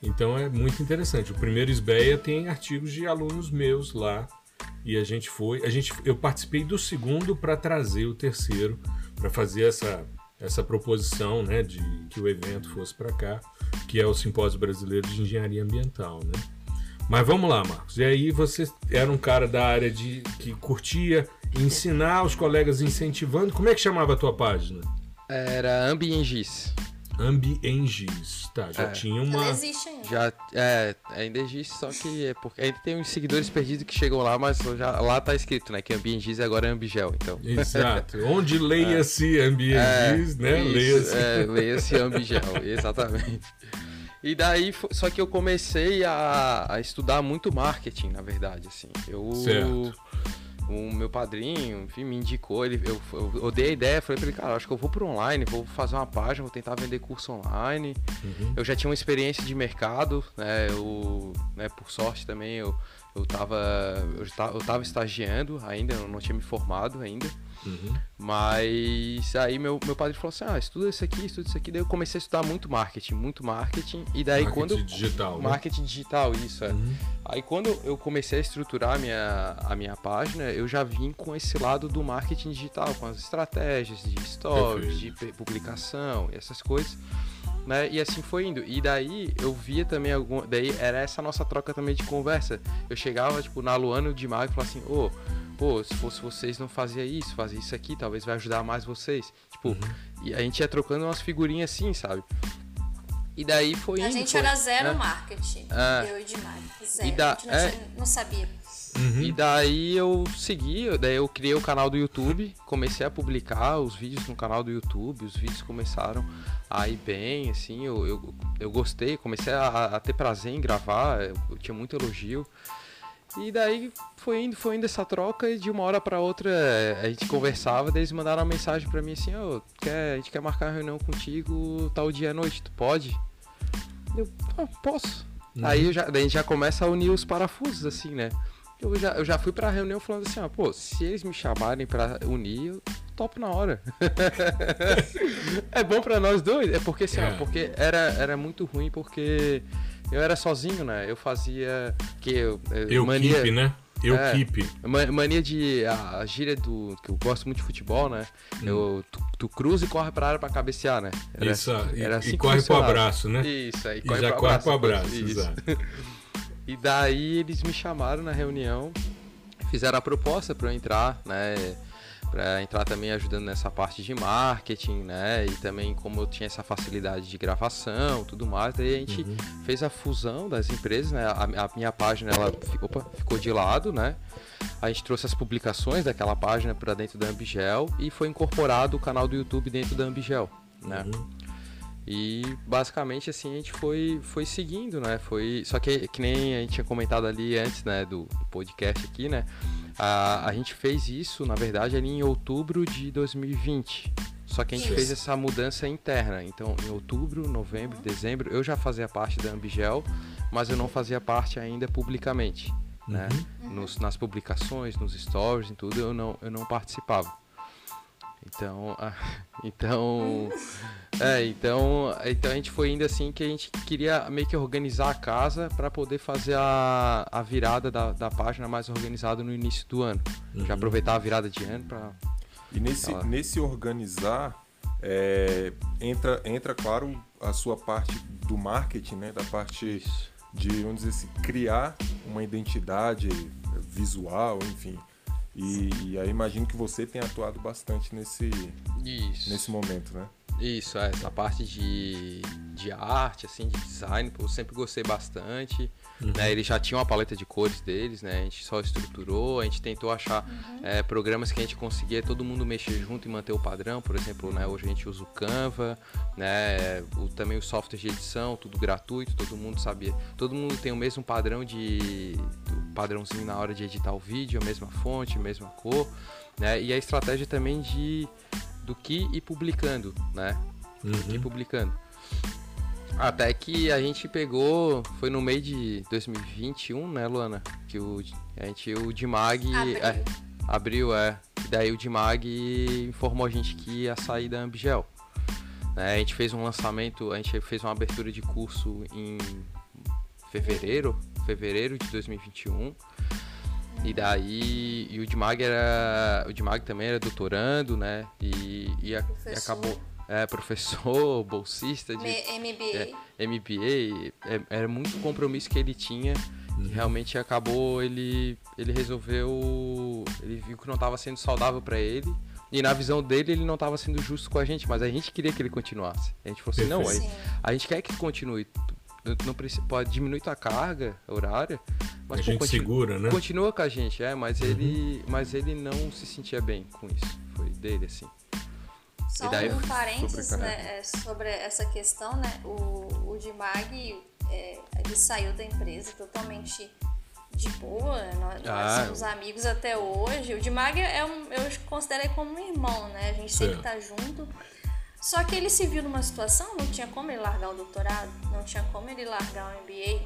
Então é muito interessante. O primeiro SBEA tem artigos de alunos meus lá e a gente foi, a gente, eu participei do segundo para trazer o terceiro para fazer essa essa proposição, né, de que o evento fosse para cá, que é o Simpósio Brasileiro de Engenharia Ambiental, né? Mas vamos lá, Marcos. E aí você era um cara da área de que curtia ensinar os colegas incentivando. Como é que chamava a tua página? Era Ambiengis. Ambiengis. Tá, já é. tinha uma. Ela existe ainda. Já, é, ainda existe, só que é porque ainda tem uns seguidores perdidos que chegam lá, mas já, lá tá escrito, né? Que Ambiengis agora é Ambigel, então. Exato. Onde leia-se é. Ambiengis, é, né? Leia-se. É, leia-se Ambigel, exatamente. E daí, só que eu comecei a, a estudar muito marketing, na verdade, assim. Eu. Certo o meu padrinho, enfim, me indicou, ele, eu, eu, eu dei a ideia, falei pra ele, cara, acho que eu vou pro online, vou fazer uma página, vou tentar vender curso online. Uhum. Eu já tinha uma experiência de mercado, né, eu, né, por sorte também, eu, eu, tava, eu, eu tava estagiando ainda, eu não tinha me formado ainda. Uhum. Mas aí meu, meu padre falou assim: ah, estuda isso aqui, estuda isso aqui. Daí eu comecei a estudar muito marketing, muito marketing. E daí marketing quando. digital. Né? Marketing digital, isso, é. Uhum. Aí quando eu comecei a estruturar a minha, a minha página, eu já vim com esse lado do marketing digital, com as estratégias de stories, Perfeito. de publicação e essas coisas. Né? E assim foi indo. E daí eu via também algum. Daí era essa nossa troca também de conversa. Eu chegava, tipo, na Luana de Mago e falava assim, ô. Oh, pô, se fosse vocês não fazia isso, fazia isso aqui, talvez vai ajudar mais vocês. Tipo, uhum. e a gente ia trocando umas figurinhas assim, sabe? E daí foi A indo, gente foi, era zero né? marketing. É. Eu e Dimar. Zero. E da, a gente não, é... tinha, não sabia. Uhum. E daí eu segui, daí eu criei o canal do YouTube, comecei a publicar os vídeos no canal do YouTube, os vídeos começaram a ir bem, assim, eu, eu, eu gostei, comecei a, a ter prazer em gravar, eu, eu tinha muito elogio. E daí foi indo, foi indo essa troca e de uma hora para outra eh, a gente conversava, daí eles mandaram uma mensagem para mim assim, oh, quer, a gente quer marcar uma reunião contigo tal dia à noite, tu pode? Eu, ah, posso. Uhum. Aí já, daí a gente já começa a unir os parafusos, assim, né? Eu já, eu já fui pra reunião falando assim, ah, pô, se eles me chamarem pra unir, eu topo na hora. é bom pra nós dois? É porque assim, é. Ó, porque era, era muito ruim porque eu era sozinho, né? Eu fazia. Que eu, eu mania, keep, né? Eu é, keep. Mania de. A, a gíria do. Que eu gosto muito de futebol, né? Hum. Eu, tu, tu, cruza e corre pra área pra cabecear, né? Era, Isso, era e, assim e corre pro abraço, né? Isso, aí corre e já pro corre pro abraço, exato. e daí eles me chamaram na reunião, fizeram a proposta pra eu entrar, né? Para entrar também ajudando nessa parte de marketing, né? E também como eu tinha essa facilidade de gravação, tudo mais, daí a gente uhum. fez a fusão das empresas, né? A, a, minha página ela opa, ficou de lado, né? A gente trouxe as publicações daquela página para dentro da Ambigel e foi incorporado o canal do YouTube dentro da Ambigel, né? Uhum. E basicamente assim a gente foi, foi seguindo, né? Foi só que que nem a gente tinha comentado ali antes, né, do, do podcast aqui, né? A, a gente fez isso, na verdade, ali em outubro de 2020. Só que a gente isso. fez essa mudança interna. Então, em outubro, novembro, dezembro, eu já fazia parte da Ambigel, mas eu não fazia parte ainda publicamente. Né? Uhum. Nos, nas publicações, nos stories e tudo, eu não, eu não participava. Então, então, é, então, então a gente foi indo assim que a gente queria meio que organizar a casa para poder fazer a, a virada da, da página mais organizada no início do ano. Uhum. Já aproveitar a virada de ano para E nesse, nesse organizar é, entra, entra, claro, a sua parte do marketing, né? Da parte Isso. de, vamos dizer assim, criar uma identidade visual, enfim. E, e, aí imagino que você tenha atuado bastante nesse, Isso. nesse momento, né? Isso, é, essa parte de, de arte, assim, de design, eu sempre gostei bastante. Uhum. Né? Eles já tinham a paleta de cores deles, né? A gente só estruturou, a gente tentou achar uhum. é, programas que a gente conseguia todo mundo mexer junto e manter o padrão. Por exemplo, né, hoje a gente usa o Canva, né? O, também os softwares de edição, tudo gratuito, todo mundo sabia. Todo mundo tem o mesmo padrão de. Padrãozinho na hora de editar o vídeo, a mesma fonte, a mesma cor. Né? E a estratégia também de do que ir publicando, né? Uhum. Do que ir publicando. Até que a gente pegou, foi no meio de 2021, né, Luana? Que o, a gente, o Dimag abriu. É, abriu, é. Daí o Dimag informou a gente que ia sair da Ambigel. Né, a gente fez um lançamento, a gente fez uma abertura de curso em fevereiro, fevereiro de 2021. E daí, e o Dimag era, o Dimag também era doutorando, né? E, e, a, e acabou é, professor, bolsista de MBA. É, MBA, é, era muito compromisso que ele tinha. Uhum. E realmente acabou ele ele resolveu, ele viu que não estava sendo saudável para ele. E na visão dele, ele não estava sendo justo com a gente, mas a gente queria que ele continuasse. A gente falou assim: não, a, a gente quer que continue não precisa, pode diminuir tua carga horária, mas a pô, gente continua, segura, né? Continua com a gente, é, mas uhum. ele, mas ele não se sentia bem com isso. Foi dele assim. Só daí, um parênteses né, é, sobre essa questão, né? O, o Dimag, é, ele saiu da empresa totalmente de boa, nós, ah, nós somos amigos até hoje. O Dimag é um, eu considero ele como um irmão, né? A gente sempre tá junto. Só que ele se viu numa situação, não tinha como ele largar o doutorado, não tinha como ele largar o MBA,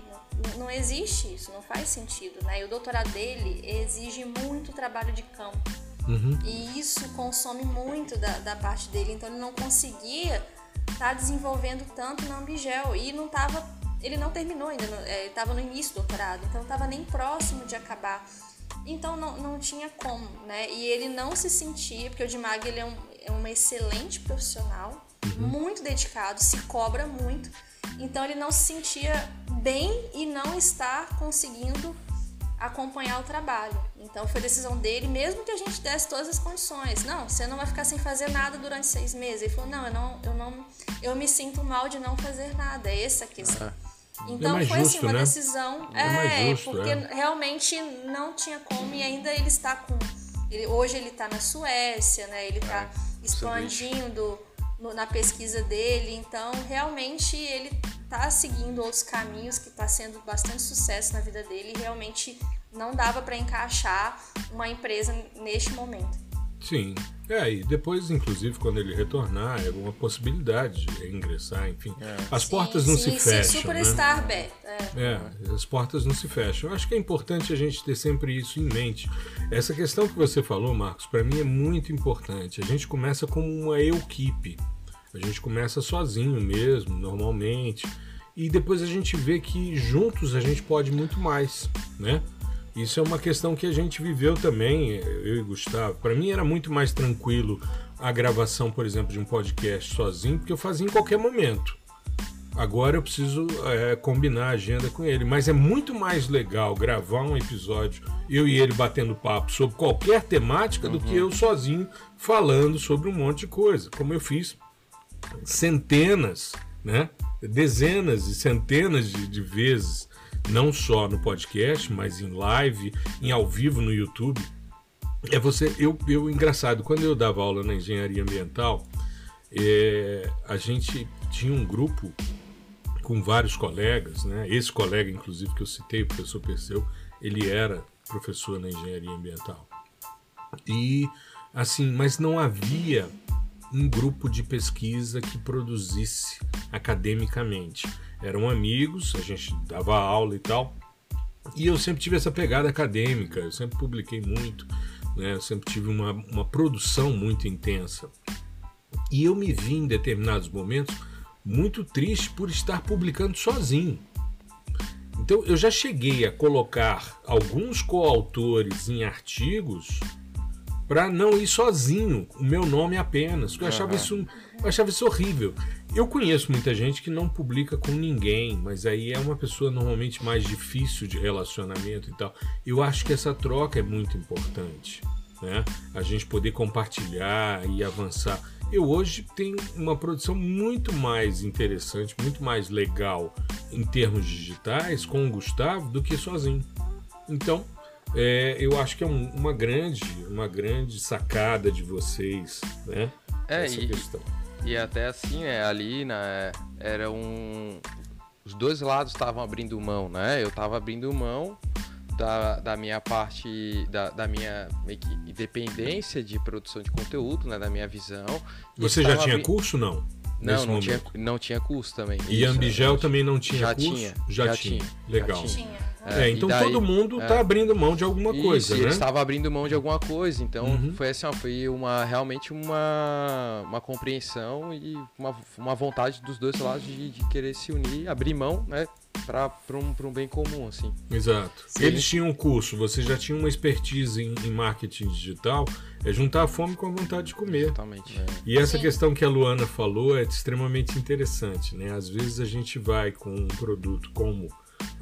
não, não existe isso, não faz sentido, né? E o doutorado dele exige muito trabalho de campo. Uhum. E isso consome muito da, da parte dele, então ele não conseguia estar tá desenvolvendo tanto na Ambigel e não estava, ele não terminou ainda, é, estava no início do doutorado, então não estava nem próximo de acabar. Então não, não tinha como, né? E ele não se sentia, porque o Dimag ele é um, é um excelente profissional, uhum. muito dedicado, se cobra muito. Então ele não se sentia bem e não está conseguindo acompanhar o trabalho. Então foi decisão dele, mesmo que a gente desse todas as condições. Não, você não vai ficar sem fazer nada durante seis meses. Ele falou, não, eu não, eu não, eu me sinto mal de não fazer nada. É essa a questão. É. Então é foi assim, justo, assim uma né? decisão. É, é justo, porque é. realmente não tinha como e ainda ele está com. Ele, hoje ele está na Suécia, né? Ele está expandindo no, na pesquisa dele. Então realmente ele está seguindo outros caminhos que está sendo bastante sucesso na vida dele e realmente não dava para encaixar uma empresa neste momento. Sim. É, e depois, inclusive, quando ele retornar, é uma possibilidade de ingressar, enfim. É. As sim, portas não sim, se fecham. Sim, superstar, né? Beto. É. é, as portas não se fecham. Eu acho que é importante a gente ter sempre isso em mente. Essa questão que você falou, Marcos, para mim é muito importante. A gente começa como uma equipe. A gente começa sozinho mesmo, normalmente. E depois a gente vê que juntos a gente pode muito mais, né? Isso é uma questão que a gente viveu também, eu e Gustavo. Para mim era muito mais tranquilo a gravação, por exemplo, de um podcast sozinho, porque eu fazia em qualquer momento. Agora eu preciso é, combinar a agenda com ele. Mas é muito mais legal gravar um episódio, eu e ele batendo papo sobre qualquer temática, uhum. do que eu sozinho falando sobre um monte de coisa, como eu fiz centenas, né? dezenas e centenas de, de vezes não só no podcast, mas em live, em ao vivo no YouTube. É você, eu, eu engraçado, quando eu dava aula na engenharia ambiental, é, a gente tinha um grupo com vários colegas, né? Esse colega, inclusive, que eu citei, o professor Perseu, ele era professor na engenharia ambiental. E assim, mas não havia um grupo de pesquisa que produzisse academicamente eram amigos, a gente dava aula e tal. E eu sempre tive essa pegada acadêmica, eu sempre publiquei muito, né? eu sempre tive uma, uma produção muito intensa. E eu me vi em determinados momentos muito triste por estar publicando sozinho. Então eu já cheguei a colocar alguns coautores em artigos para não ir sozinho, o meu nome apenas, porque eu achava, isso, eu achava isso horrível. Eu conheço muita gente que não publica com ninguém, mas aí é uma pessoa normalmente mais difícil de relacionamento e tal. Eu acho que essa troca é muito importante, né? A gente poder compartilhar e avançar. eu hoje tenho uma produção muito mais interessante, muito mais legal em termos digitais com o Gustavo do que sozinho. Então, é, eu acho que é um, uma grande, uma grande sacada de vocês, né? É, essa e, questão. E até assim, né, ali, né, era um os dois lados estavam abrindo mão, né? Eu estava abrindo mão da, da minha parte, da, da minha independência de produção de conteúdo, né? Da minha visão. Você já tinha curso, não? Não, não tinha, não tinha curso também. E Isso, Ambigel também não tinha já curso? Tinha, já, já tinha. tinha. Legal. Já tinha. É, então daí, todo mundo está é, abrindo mão de alguma isso, coisa, né? Estava abrindo mão de alguma coisa, então uhum. foi assim, ó, foi uma realmente uma, uma compreensão e uma, uma vontade dos dois lados de, de querer se unir, abrir mão, né? para um, um bem comum, assim. Exato. Sim. Eles tinham um curso, você já tinha uma expertise em, em, marketing digital, é juntar a fome com a vontade de comer. Exatamente. É. E essa Sim. questão que a Luana falou é extremamente interessante, né? Às vezes a gente vai com um produto como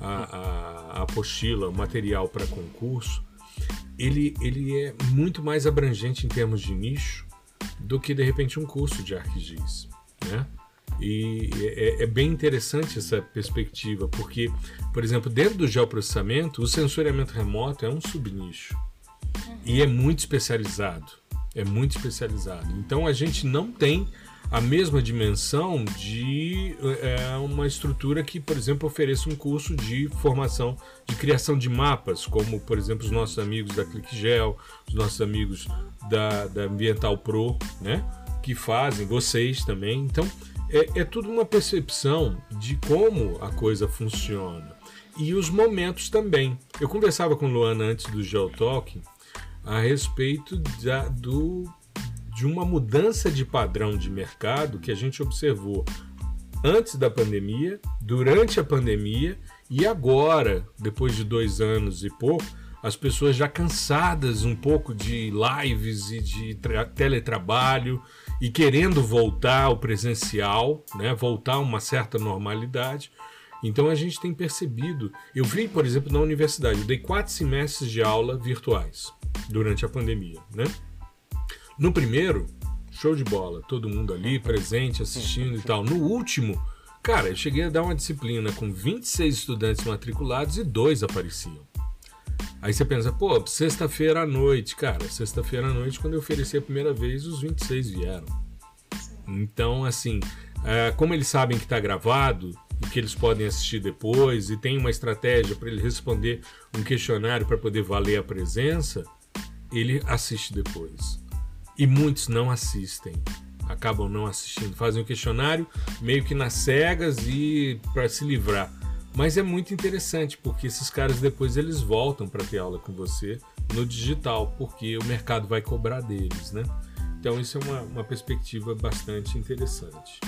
a, a, a apostila, o material para concurso, ele, ele é muito mais abrangente em termos de nicho do que de repente um curso de ArcGIS, né? E é, é, bem interessante essa perspectiva, porque, por exemplo, dentro do geoprocessamento, o sensoriamento remoto é um subnicho e é muito especializado. É muito especializado. Então a gente não tem a mesma dimensão de é, uma estrutura que, por exemplo, ofereça um curso de formação de criação de mapas, como, por exemplo, os nossos amigos da ClickGel, os nossos amigos da, da Ambiental Pro, né? Que fazem, vocês também. Então, é, é tudo uma percepção de como a coisa funciona. E os momentos também. Eu conversava com Luana antes do Geotalk a respeito da, do de uma mudança de padrão de mercado que a gente observou antes da pandemia, durante a pandemia e agora, depois de dois anos e pouco, as pessoas já cansadas um pouco de lives e de teletrabalho e querendo voltar ao presencial, né, voltar a uma certa normalidade. Então a gente tem percebido. Eu vi, por exemplo, na universidade, eu dei quatro semestres de aula virtuais durante a pandemia, né? No primeiro, show de bola, todo mundo ali presente, assistindo e tal. No último, cara, eu cheguei a dar uma disciplina com 26 estudantes matriculados e dois apareciam. Aí você pensa, pô, sexta-feira à noite, cara, sexta-feira à noite, quando eu ofereci a primeira vez, os 26 vieram. Então, assim, é, como eles sabem que está gravado e que eles podem assistir depois e tem uma estratégia para ele responder um questionário para poder valer a presença, ele assiste depois e muitos não assistem. Acabam não assistindo, fazem o questionário meio que nas cegas e para se livrar. Mas é muito interessante porque esses caras depois eles voltam para ter aula com você no digital, porque o mercado vai cobrar deles, né? Então isso é uma, uma perspectiva bastante interessante.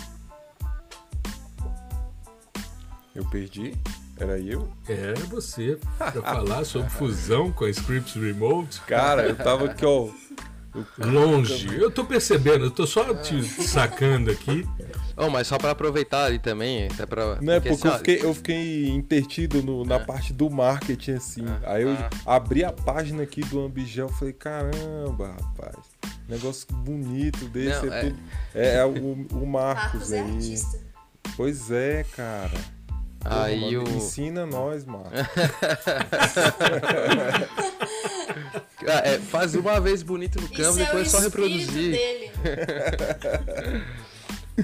Eu perdi? Era eu? Era você, para falar sobre fusão com a Scripts Remote. Cara, eu tava aqui, ó, Longe. Eu tô percebendo, eu tô só te sacando aqui. Oh, mas só para aproveitar ali também, até pra. Não é porque, porque eu, fiquei, eu fiquei intertido no, na é. parte do marketing, assim. É. Aí eu ah. abri a página aqui do Ambigel e falei, caramba, rapaz. Negócio bonito desse. Não, é, tudo... é, é, o, o Marcos, Marcos é aí. Pois é, cara. Aí Pô, mano, o... Ensina nós, mano. Ah, é, faz uma vez bonito no campo, e depois é só reproduzir.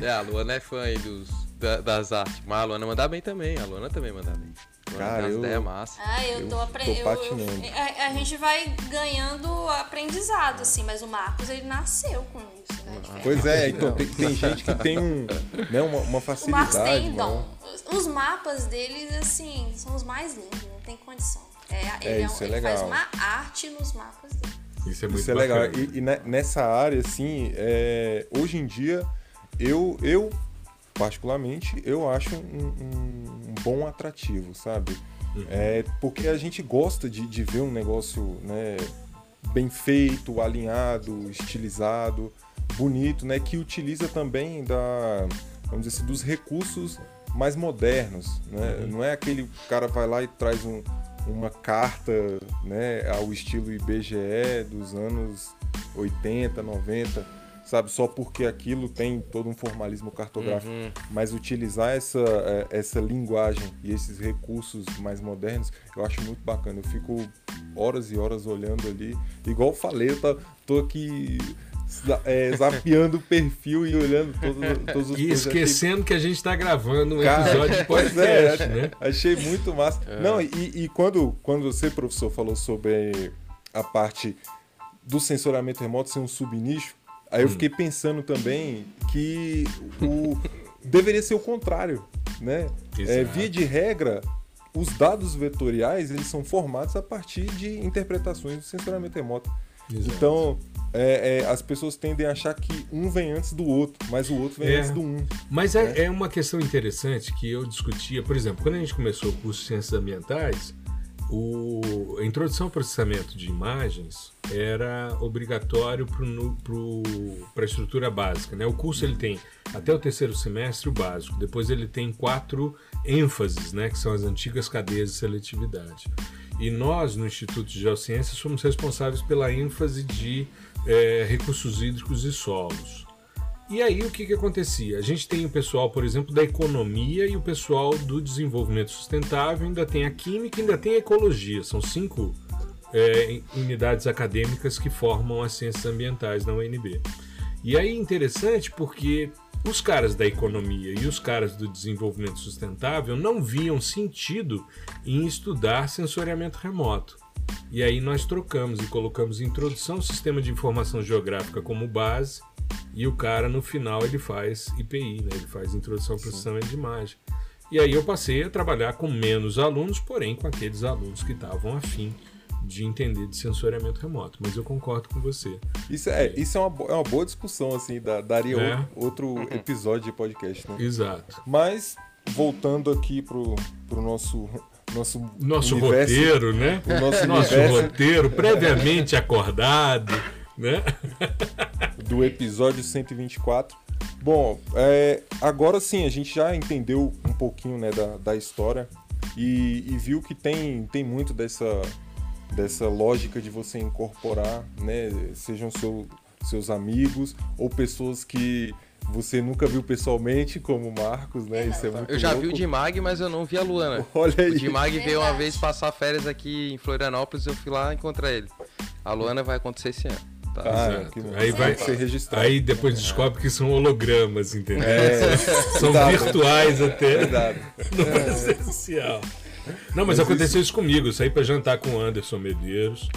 é, a Luana é fã aí dos, da, das artes. Mas a Luana manda bem também. A Luana também manda bem. Cara, eu, ideia massa. Ah, eu tô aprendendo. A, a, gente vai ganhando aprendizado, assim, mas o Marcos ele nasceu com isso, né? Ah, pois é, então tem, tem, gente que tem um, né, uma, uma facilidade. O Marcos tem dom. Os mapas deles, assim, são os mais lindos, não tem condição. É, é, ele, é, isso é, é ele legal. faz uma arte nos mapas dele. Isso é muito Isso é legal. E, e, nessa área, assim, é, hoje em dia, eu, eu, particularmente, eu acho um, um, um bom atrativo, sabe? Uhum. É, porque a gente gosta de, de ver um negócio né, bem feito, alinhado, estilizado, bonito, né? Que utiliza também da, vamos dizer assim, dos recursos mais modernos, né? Uhum. Não é aquele cara vai lá e traz um, uma carta né, ao estilo IBGE dos anos 80, 90, sabe? Só porque aquilo tem todo um formalismo cartográfico, uhum. mas utilizar essa, é, essa linguagem e esses recursos mais modernos, eu acho muito bacana. Eu fico horas e horas olhando ali. Igual eu falei, eu tô, tô aqui é, zapeando o perfil e olhando todos, todos os E esquecendo que a gente está gravando um Cara, episódio de podcast, é, né? Achei muito massa. É. Não, e, e, quando, quando você, professor, falou sobre a parte do sensoramento remoto ser um subnicho, aí eu hum. fiquei pensando também que o deveria ser o contrário, né? É, via de regra, os dados vetoriais eles são formados a partir de interpretações do sensoramento remoto. Exato. Então, é, é, as pessoas tendem a achar que um vem antes do outro, mas o outro vem é, antes do um. Mas é, né? é, uma questão interessante que eu discutia, por exemplo, quando a gente começou o curso de Ciências Ambientais, o, a introdução ao processamento de imagens era obrigatório para a estrutura básica. Né? O curso ele tem até o terceiro semestre o básico, depois ele tem quatro ênfases, né? que são as antigas cadeias de seletividade. E nós, no Instituto de Geociências, somos responsáveis pela ênfase de é, recursos hídricos e solos. E aí o que, que acontecia? A gente tem o pessoal, por exemplo, da economia e o pessoal do desenvolvimento sustentável, ainda tem a química, ainda tem a ecologia. São cinco é, unidades acadêmicas que formam as ciências ambientais na UNB. E aí interessante porque os caras da economia e os caras do desenvolvimento sustentável não viam sentido em estudar sensoriamento remoto. E aí nós trocamos e colocamos introdução sistema de informação geográfica como base e o cara no final ele faz IPI, né? ele faz introdução ao processamento de imagem. E aí eu passei a trabalhar com menos alunos, porém com aqueles alunos que estavam afim de entender de sensoriamento remoto, mas eu concordo com você. Isso é, é. isso é, uma, é uma boa discussão, assim, da, daria é. outro, outro, episódio de podcast, né? Exato. Mas, voltando aqui pro, pro nosso nosso, nosso universo, roteiro, né? O nosso, nosso roteiro previamente acordado, né? Do episódio 124. Bom, é, agora sim, a gente já entendeu um pouquinho né, da, da história e, e, viu que tem, tem muito dessa, dessa lógica de você incorporar, né? Sejam seu, seus amigos ou pessoas que você nunca viu pessoalmente, como o Marcos, né? Isso é muito Eu já louco. vi o Dimag, mas eu não vi a Luana. Olha aí. O Dimag veio uma vez passar férias aqui em Florianópolis, eu fui lá encontrar ele. A Luana vai acontecer esse ano. Tá. Ah, que aí vai ser registrado. Aí depois descobre que são hologramas, entendeu? É, são virtuais até Verdade. no presencial. Não, mas, mas aconteceu isso... isso comigo. Eu saí para jantar com o Anderson Medeiros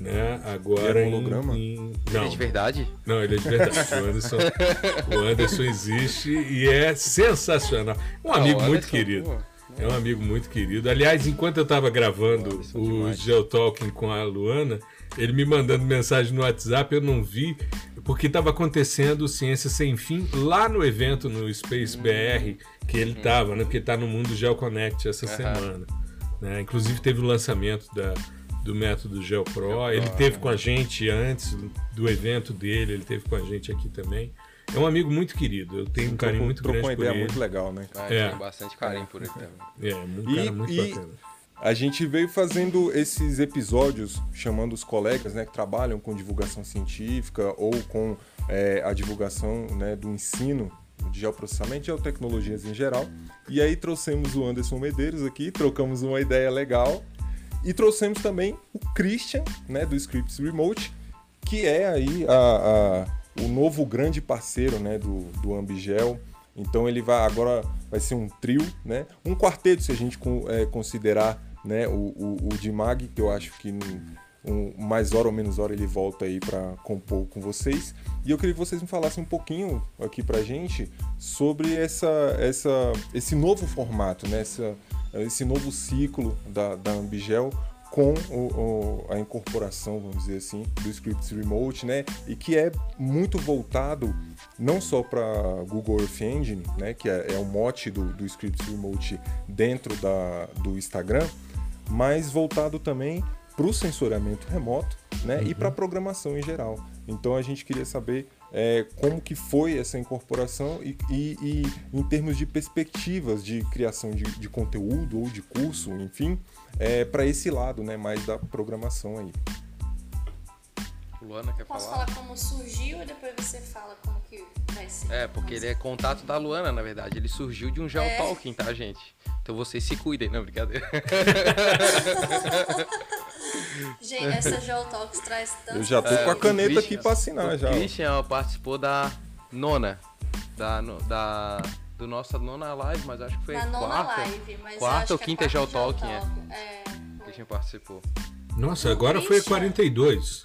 né? Agora um holograma? Em, em... Não. Ele é de verdade? Não, ele é de verdade. O Anderson, o Anderson existe e é sensacional. Um amigo muito querido. Pô. É um amigo muito querido. Aliás, enquanto eu estava gravando o Geotalking com a Luana, ele me mandando mensagem no WhatsApp, eu não vi, porque estava acontecendo Ciência Sem Fim lá no evento no Space hum. BR que ele estava, né? Porque está no Mundo GeoConnect essa uhum. semana. Né? Inclusive teve o lançamento da, do método GeoPro. Geo ele teve com a gente antes do evento dele, ele teve com a gente aqui também. É um amigo muito querido, eu tenho um carinho muito grande por ele. uma ideia muito legal, né? Ah, é. Tenho bastante carinho por ele também. É, um cara muito e, bacana. A gente veio fazendo esses episódios chamando os colegas né, que trabalham com divulgação científica ou com é, a divulgação né, do ensino de geoprocessamento e geotecnologias em geral. E aí trouxemos o Anderson Medeiros aqui, trocamos uma ideia legal e trouxemos também o Christian, né, do Scripts Remote, que é aí a, a, o novo grande parceiro né, do, do Ambigel. Então ele vai agora vai ser um trio, né? Um quarteto, se a gente é, considerar né, o, o, o Dimag, que eu acho que um, mais hora ou menos hora ele volta aí para compor com vocês. E eu queria que vocês me falassem um pouquinho aqui pra gente sobre essa, essa, esse novo formato, né? Essa, esse novo ciclo da, da Ambigel com o, o, a incorporação, vamos dizer assim, do Scripts Remote, né? E que é muito voltado não só para Google Earth Engine, né? Que é, é o mote do, do Scripts Remote dentro da, do Instagram, mas voltado também para o sensoriamento remoto, né? Uhum. E para a programação em geral. Então a gente queria saber é, como que foi essa incorporação e, e, e em termos de perspectivas de criação de, de conteúdo ou de curso, enfim, é, para esse lado, né, mais da programação aí. Luana quer Posso falar? falar como surgiu e depois você fala como que vai ser? É, porque ele é contato da Luana, na verdade. Ele surgiu de um Geotalking, é. tá, gente? Então vocês se cuidem, não, brincadeira. gente, essa Geotalks traz tanto. Eu já tô é, com a caneta aqui pra assinar o já. O Christian participou da nona. Da, da, do nossa nona live, mas acho que foi da nona quarta. live, mas quarta ou é quinta Geotalking, é. é. Christian participou. Nossa, agora foi 42.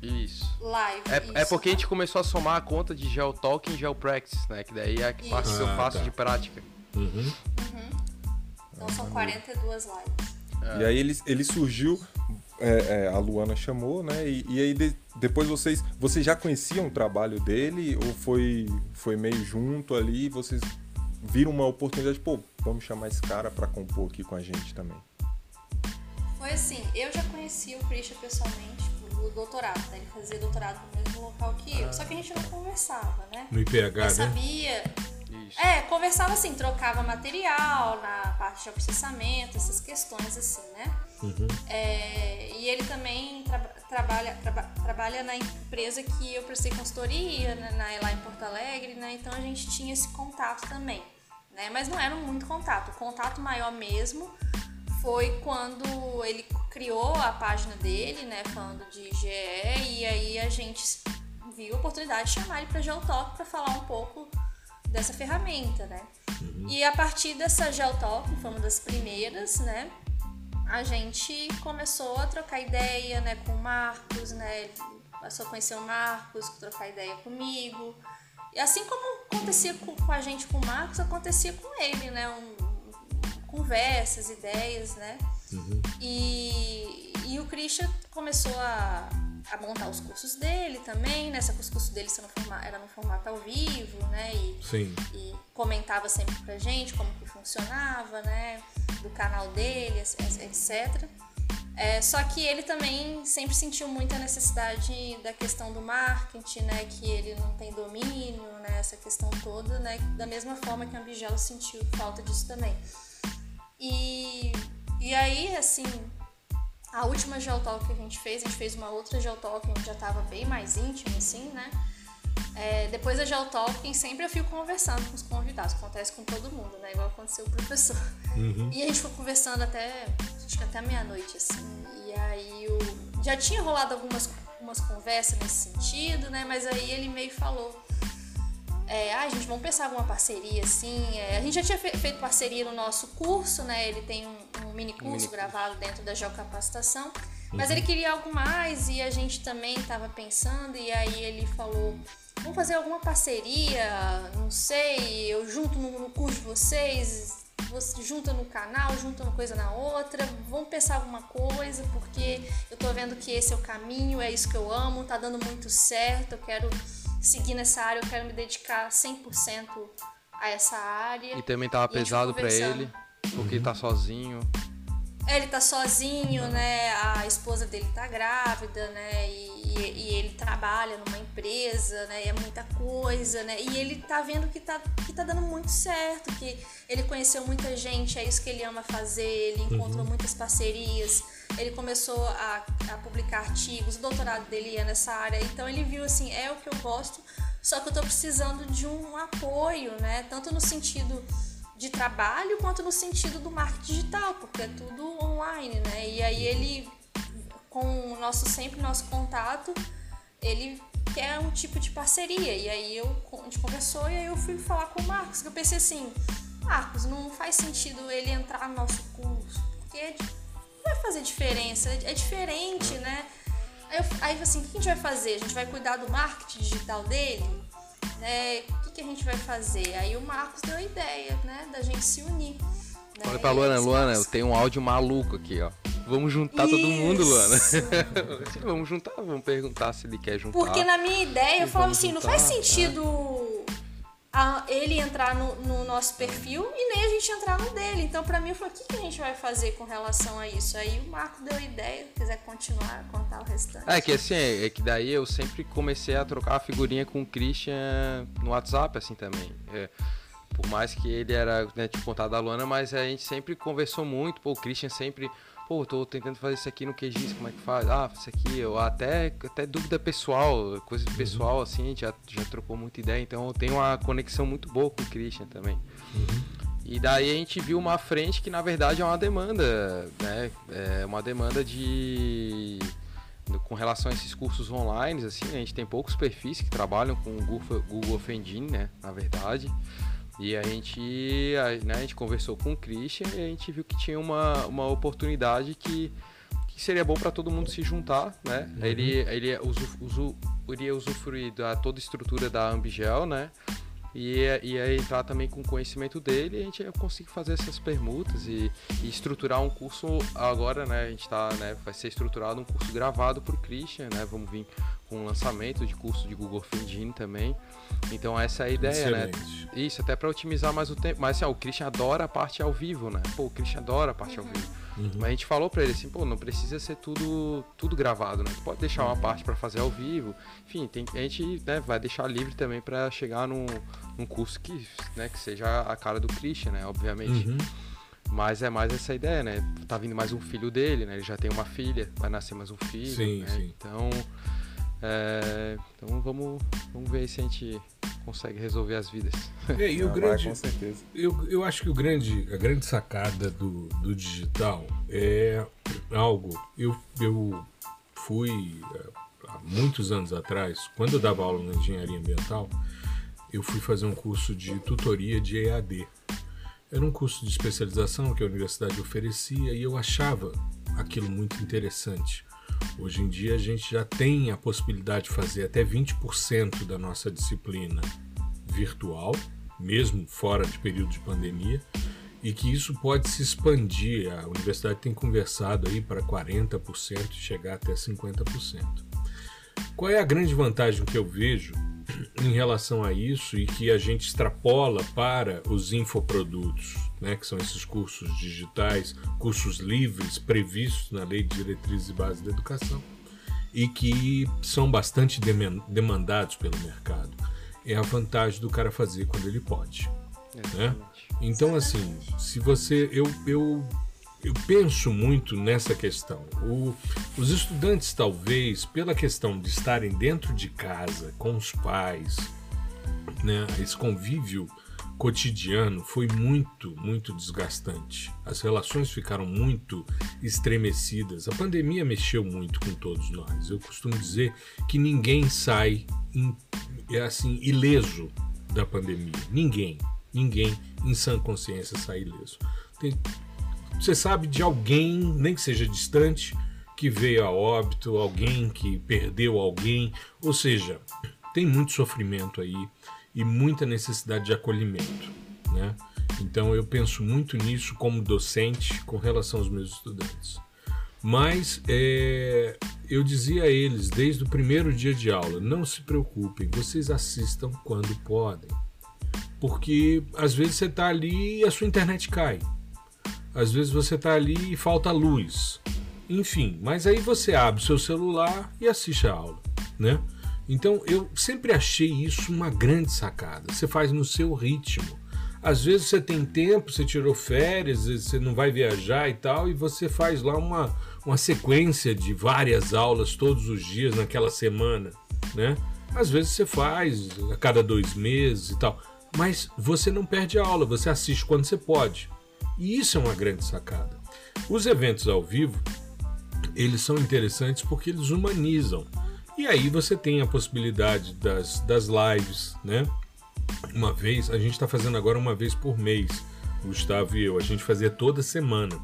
Isso. Live. É, isso, é porque né? a gente começou a somar a conta de Geotalk e Geopractice, né? Que daí é a que parte que eu Ah, faço tá. de prática. Uhum. Uhum. Então são 42 lives. E aí ele, ele surgiu, é, é, a Luana chamou, né? E, e aí de- depois vocês, vocês já conheciam o trabalho dele ou foi, foi meio junto ali e vocês viram uma oportunidade, pô, vamos chamar esse cara pra compor aqui com a gente também. Foi assim, eu já conheci o Christian pessoalmente do doutorado, né? Ele fazia doutorado no mesmo local que eu. Só que a gente não conversava, né? No IPH, Eu né? sabia. Isso. É, conversava assim, trocava material na parte de processamento, essas questões assim, né? Uhum. É, e ele também tra- trabalha, traba- trabalha na empresa que eu prestei consultoria, né, na, lá em Porto Alegre, né? Então a gente tinha esse contato também, né? Mas não era muito contato. O contato maior mesmo foi quando ele criou a página dele, né? Falando de GE, e aí a gente viu a oportunidade de chamar ele para Geotalk para falar um pouco dessa ferramenta, né? E a partir dessa Geotalk, foi uma das primeiras, né? a gente começou a trocar ideia, né, com o Marcos, né, ele passou a conhecer o Marcos, trocar ideia comigo. E assim como acontecia com, com a gente com o Marcos, acontecia com ele, né, um, conversas, ideias, né. E, e o Christian começou a, a montar os cursos dele também, né, só que os cursos dele são no forma- era no formato ao vivo, né, e Sim. e comentava sempre pra gente como que funcionava, né, do canal dele, etc. É, só que ele também sempre sentiu muita necessidade da questão do marketing, né, que ele não tem domínio, né, essa questão toda, né, da mesma forma que a Ambigelo sentiu falta disso também. E, e aí, assim, a última Geotalk que a gente fez, a gente fez uma outra Geotalk onde já estava bem mais íntimo, assim, né, é, depois da Geotalking, sempre eu fico conversando com os convidados, acontece com todo mundo, né? Igual aconteceu com o professor. Uhum. E a gente foi conversando até, acho que até meia-noite, assim. E aí eu, já tinha rolado algumas, algumas conversas nesse sentido, né? Mas aí ele meio falou. É, ah, gente, vamos pensar alguma parceria, assim. É, a gente já tinha fe- feito parceria no nosso curso, né? Ele tem um, um mini curso mini curso. gravado dentro da Geocapacitação. Mas ele queria algo mais e a gente também estava pensando, e aí ele falou: vamos fazer alguma parceria, não sei, eu junto no, no curso de vocês, você junta no canal, junta uma coisa na outra, vamos pensar alguma coisa, porque eu tô vendo que esse é o caminho, é isso que eu amo, tá dando muito certo, eu quero seguir nessa área, eu quero me dedicar 100% a essa área. E também tava E a gente pesado pra conversando. ele, porque ele tá sozinho. É, ele tá sozinho, né? A esposa dele tá grávida, né? E, e- e ele trabalha numa empresa, né? E é muita coisa, né? E ele tá vendo que tá, que tá dando muito certo, que ele conheceu muita gente, é isso que ele ama fazer, ele encontrou muitas parcerias, ele começou a, a publicar artigos, o doutorado dele ia nessa área, então ele viu assim, é o que eu gosto, só que eu tô precisando de um apoio, né? Tanto no sentido de trabalho quanto no sentido do marketing digital, porque é tudo online, né? E aí ele, com o nosso sempre nosso contato, ele quer um tipo de parceria. E aí eu, a gente conversou e aí eu fui falar com o Marcos, que eu pensei assim, Marcos, não faz sentido ele entrar no nosso curso, porque é vai fazer diferença, é diferente, né? Aí eu aí assim, o que a gente vai fazer? A gente vai cuidar do marketing digital dele? Né? O que, que a gente vai fazer? Aí o Marcos deu a ideia, né, da gente se unir. né? Falei pra Luana, Luana, eu tenho um áudio maluco aqui, ó. Vamos juntar todo mundo, Luana. Isso. Vamos juntar, vamos perguntar se ele quer juntar. Porque na minha ideia eu falava assim, não juntar, faz sentido a- ele entrar no, no nosso perfil e nem a gente entrar no dele. Então pra mim eu falei, o que, que a gente vai fazer com relação a isso? Aí o Marco deu ideia, se quiser continuar contar o restante. É que assim, é é que daí eu sempre comecei a trocar a figurinha com o Christian no WhatsApp, assim também. É, por mais que ele era, né, contato da Luana, mas a gente sempre conversou muito, pô, o Christian sempre pô, tô tentando fazer isso aqui no QGIS, como é que faz? Ah, isso aqui, ou até, até dúvida pessoal, coisa uhum. pessoal, assim, a gente já, já trocou muita ideia, então eu tenho uma conexão muito boa com o Christian também. Uhum. E daí a gente viu uma frente que na verdade é uma demanda, né? É uma demanda de com relação a esses cursos online, assim, a gente tem poucos perfis que trabalham com o Google, Google Engine, né, na verdade. E a gente, a, né, a gente conversou com o Christian e a gente viu que tinha uma, uma oportunidade que, que seria bom para todo mundo se juntar, né? Uhum. Ele, ele usu, usu, iria usufruir da toda a estrutura da Ambigel, né? E ia, entrar também com o conhecimento dele e a gente conseguir fazer essas permutas e, e estruturar um curso agora, né? A gente está né, vai ser estruturado um curso gravado por Christian, né? Vamos vir com o lançamento de curso de Google Engine também. Então essa é a ideia, né? Excelente. né? Isso, até para otimizar mais o tempo. Mas assim, ó, o Christian adora a parte ao vivo, né? Pô, o Christian adora a parte uhum. ao vivo. Uhum. Mas a gente falou para ele assim, pô, não precisa ser tudo tudo gravado, né? Tu pode deixar uma parte para fazer ao vivo. Enfim, tem, a gente né, vai deixar livre também para chegar num, num curso que, né, que seja a cara do Christian, né? Obviamente. Uhum. Mas é mais essa ideia, né? Tá vindo mais um filho dele, né? Ele já tem uma filha, vai nascer mais um filho. Sim, né? sim. Então é, então vamos, vamos ver se a gente consegue resolver as vidas. É, e o grande, vai, com certeza. Eu, eu acho que o grande, a grande sacada do, do digital é algo. Eu, eu fui há muitos anos atrás, quando eu dava aula na engenharia ambiental, eu fui fazer um curso de tutoria de EAD. Era um curso de especialização que a universidade oferecia e eu achava aquilo muito interessante Hoje em dia a gente já tem a possibilidade de fazer até 20% da nossa disciplina virtual, mesmo fora de período de pandemia, e que isso pode se expandir. A universidade tem conversado aí para 40% e chegar até 50%. Qual é a grande vantagem que eu vejo em relação a isso e que a gente extrapola para os infoprodutos, né, que são esses cursos digitais, cursos livres previstos na Lei de Diretrizes e Bases da Educação e que são bastante demandados pelo mercado. É a vantagem do cara fazer quando ele pode. Né? Então, assim, se você. Eu, eu eu penso muito nessa questão. O, os estudantes, talvez, pela questão de estarem dentro de casa, com os pais, né, esse convívio cotidiano foi muito, muito desgastante. As relações ficaram muito estremecidas. A pandemia mexeu muito com todos nós. Eu costumo dizer que ninguém sai in, é assim ileso da pandemia. Ninguém, ninguém em sã consciência sai ileso. Tem você sabe de alguém, nem que seja distante, que veio a óbito, alguém que perdeu alguém, ou seja, tem muito sofrimento aí e muita necessidade de acolhimento, né? Então eu penso muito nisso como docente com relação aos meus estudantes. Mas é, eu dizia a eles desde o primeiro dia de aula: não se preocupem, vocês assistam quando podem. Porque às vezes você está ali e a sua internet cai. Às vezes você está ali e falta luz. Enfim, mas aí você abre o seu celular e assiste a aula, né? Então eu sempre achei isso uma grande sacada. Você faz no seu ritmo. Às vezes você tem tempo, você tirou férias, você não vai viajar e tal, e você faz lá uma, uma sequência de várias aulas todos os dias naquela semana, né? Às vezes você faz a cada dois meses e tal, mas você não perde a aula, você assiste quando você pode. E isso é uma grande sacada. Os eventos ao vivo, eles são interessantes porque eles humanizam. E aí você tem a possibilidade das, das lives, né? Uma vez, a gente está fazendo agora uma vez por mês, Gustavo e eu. A gente fazia toda semana.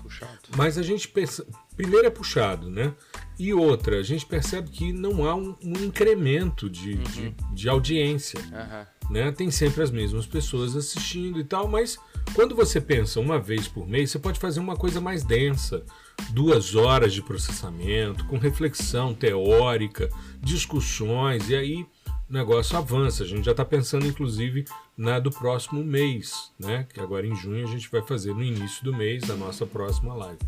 Puxado. Mas a gente pensa. Primeiro é puxado, né? E outra, a gente percebe que não há um, um incremento de, uhum. de, de, audiência. Uhum. Né? Tem sempre as mesmas pessoas assistindo e tal, mas quando você pensa uma vez por mês, você pode fazer uma coisa mais densa, duas horas de processamento, com reflexão teórica, discussões, e aí o negócio avança. A gente já está pensando, inclusive, na do próximo mês, né? Que agora em junho a gente vai fazer no início do mês a nossa próxima live.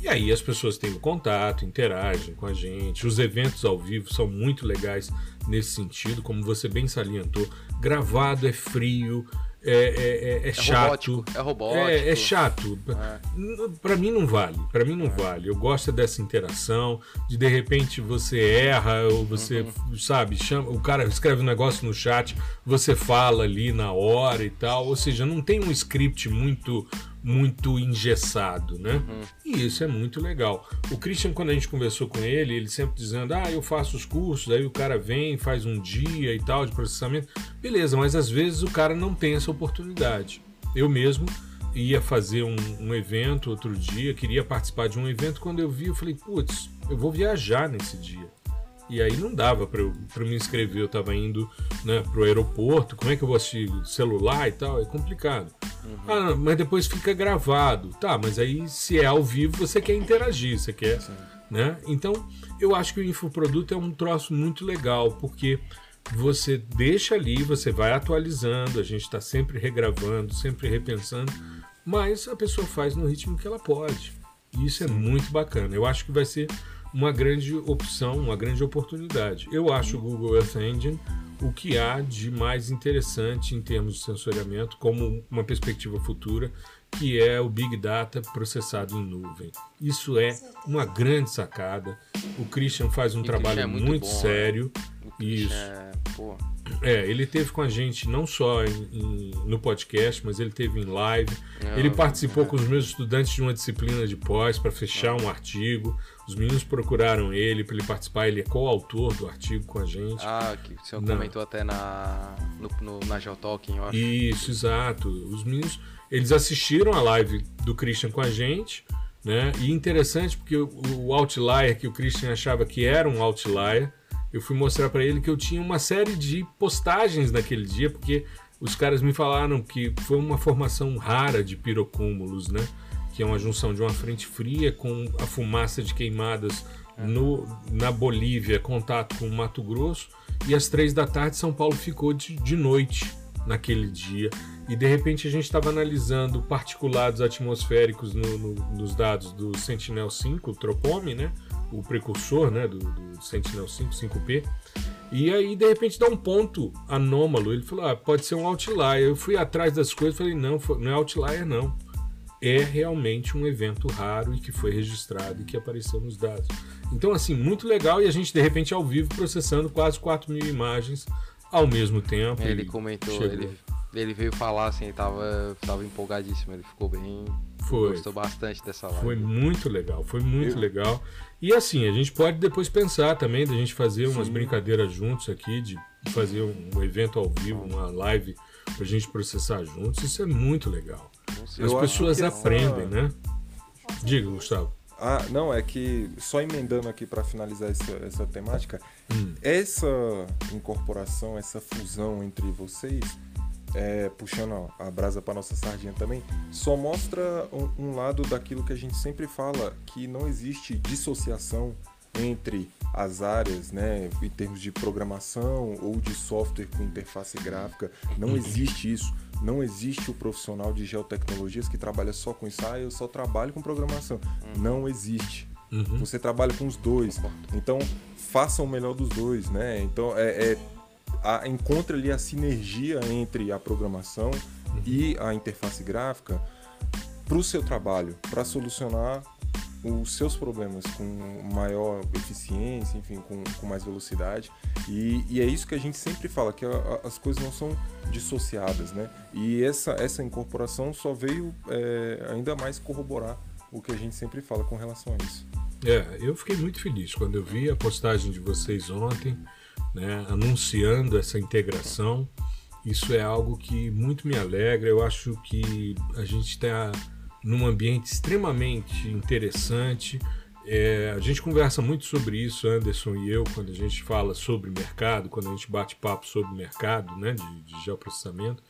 E aí as pessoas têm contato, interagem com a gente. Os eventos ao vivo são muito legais nesse sentido, como você bem salientou. Gravado é frio, é, é, é, é chato. Robótico, é robótico. É, é chato. É. Para mim não vale. Para mim não é. vale. Eu gosto dessa interação, de de repente você erra ou você, uhum. sabe, chama, o cara escreve um negócio no chat, você fala ali na hora e tal. Ou seja, não tem um script muito muito engessado, né? Uhum. E isso é muito legal. O Christian, quando a gente conversou com ele, ele sempre dizendo: Ah, eu faço os cursos, aí o cara vem, faz um dia e tal de processamento. Beleza, mas às vezes o cara não tem essa oportunidade. Eu mesmo ia fazer um, um evento outro dia, queria participar de um evento. Quando eu vi, eu falei: Putz, eu vou viajar nesse dia. E aí não dava para me inscrever, eu estava indo né, para o aeroporto, como é que eu vou assistir celular e tal? É complicado. Uhum. Ah, mas depois fica gravado. Tá, mas aí se é ao vivo, você quer interagir, você quer. Sim. Né? Então, eu acho que o infoproduto é um troço muito legal, porque você deixa ali, você vai atualizando, a gente está sempre regravando, sempre repensando, mas a pessoa faz no ritmo que ela pode. E isso é muito bacana. Eu acho que vai ser uma grande opção, uma grande oportunidade. Eu acho o Google Earth Engine o que há de mais interessante em termos de sensoriamento, como uma perspectiva futura, que é o Big Data processado em nuvem. Isso é uma grande sacada. O Christian faz um e trabalho é muito, muito bom, sério. Né? Isso. É, é, ele teve com a gente não só em, em, no podcast, mas ele teve em live. Não, ele participou com os meus estudantes de uma disciplina de pós para fechar um artigo. Os meninos procuraram ele para ele participar. Ele é coautor do artigo com a gente. Ah, que o senhor comentou até na, no, no, na Geotalking, eu acho. Isso, exato. Os meninos, eles assistiram a live do Christian com a gente. Né? E interessante porque o, o outlier que o Christian achava que era um outlier eu fui mostrar para ele que eu tinha uma série de postagens naquele dia, porque os caras me falaram que foi uma formação rara de pirocúmulos, né? Que é uma junção de uma frente fria com a fumaça de queimadas no, na Bolívia, contato com o Mato Grosso, e às três da tarde São Paulo ficou de, de noite naquele dia. E de repente a gente estava analisando particulados atmosféricos no, no, nos dados do Sentinel-5, o Tropome, né? o precursor né, do, do Sentinel-5, 5P. E aí, de repente, dá um ponto anômalo. Ele falou: ah, pode ser um outlier. Eu fui atrás das coisas e falei: não, não é outlier, não. É realmente um evento raro e que foi registrado e que apareceu nos dados. Então, assim, muito legal. E a gente, de repente, ao vivo, processando quase 4 mil imagens ao mesmo tempo. Ele comentou, ele, ele veio falar assim, estava tava empolgadíssimo. Ele ficou bem. Foi. Gostou bastante dessa live. Foi muito legal, foi muito Eu... legal. E assim, a gente pode depois pensar também da gente fazer umas Sim. brincadeiras juntos aqui, de fazer um evento ao vivo, uma live pra gente processar juntos. Isso é muito legal. As pessoas aprendem, essa... né? Diga, Gustavo. Ah, não, é que só emendando aqui para finalizar essa, essa temática, hum. essa incorporação, essa fusão entre vocês é, puxando a brasa para nossa sardinha também, só mostra um, um, lado daquilo que a gente sempre fala, que não existe dissociação entre as áreas, né, em termos de programação ou de software com interface gráfica, não existe isso. Não existe o profissional de geotecnologias que trabalha só com. Ah, eu só trabalho com programação. Uhum. Não existe. Uhum. Você trabalha com os dois. Então, faça o melhor dos dois, né? Então, é, é a, encontre ali a sinergia entre a programação e a interface gráfica para o seu trabalho, para solucionar os seus problemas com maior eficiência, enfim, com, com mais velocidade. E, e, é isso que a gente sempre fala, que a, a, as coisas não são dissociadas, né? E essa, essa incorporação só veio é, ainda mais corroborar o que a gente sempre fala com relação a isso. É, eu fiquei muito feliz quando eu vi a postagem de vocês ontem né, anunciando essa integração. Isso é algo que muito me alegra. Eu acho que a gente está num ambiente extremamente interessante. É, a gente conversa muito sobre isso, Anderson e eu, quando a gente fala sobre mercado, quando a gente bate papo sobre mercado né, de, de geoprocessamento.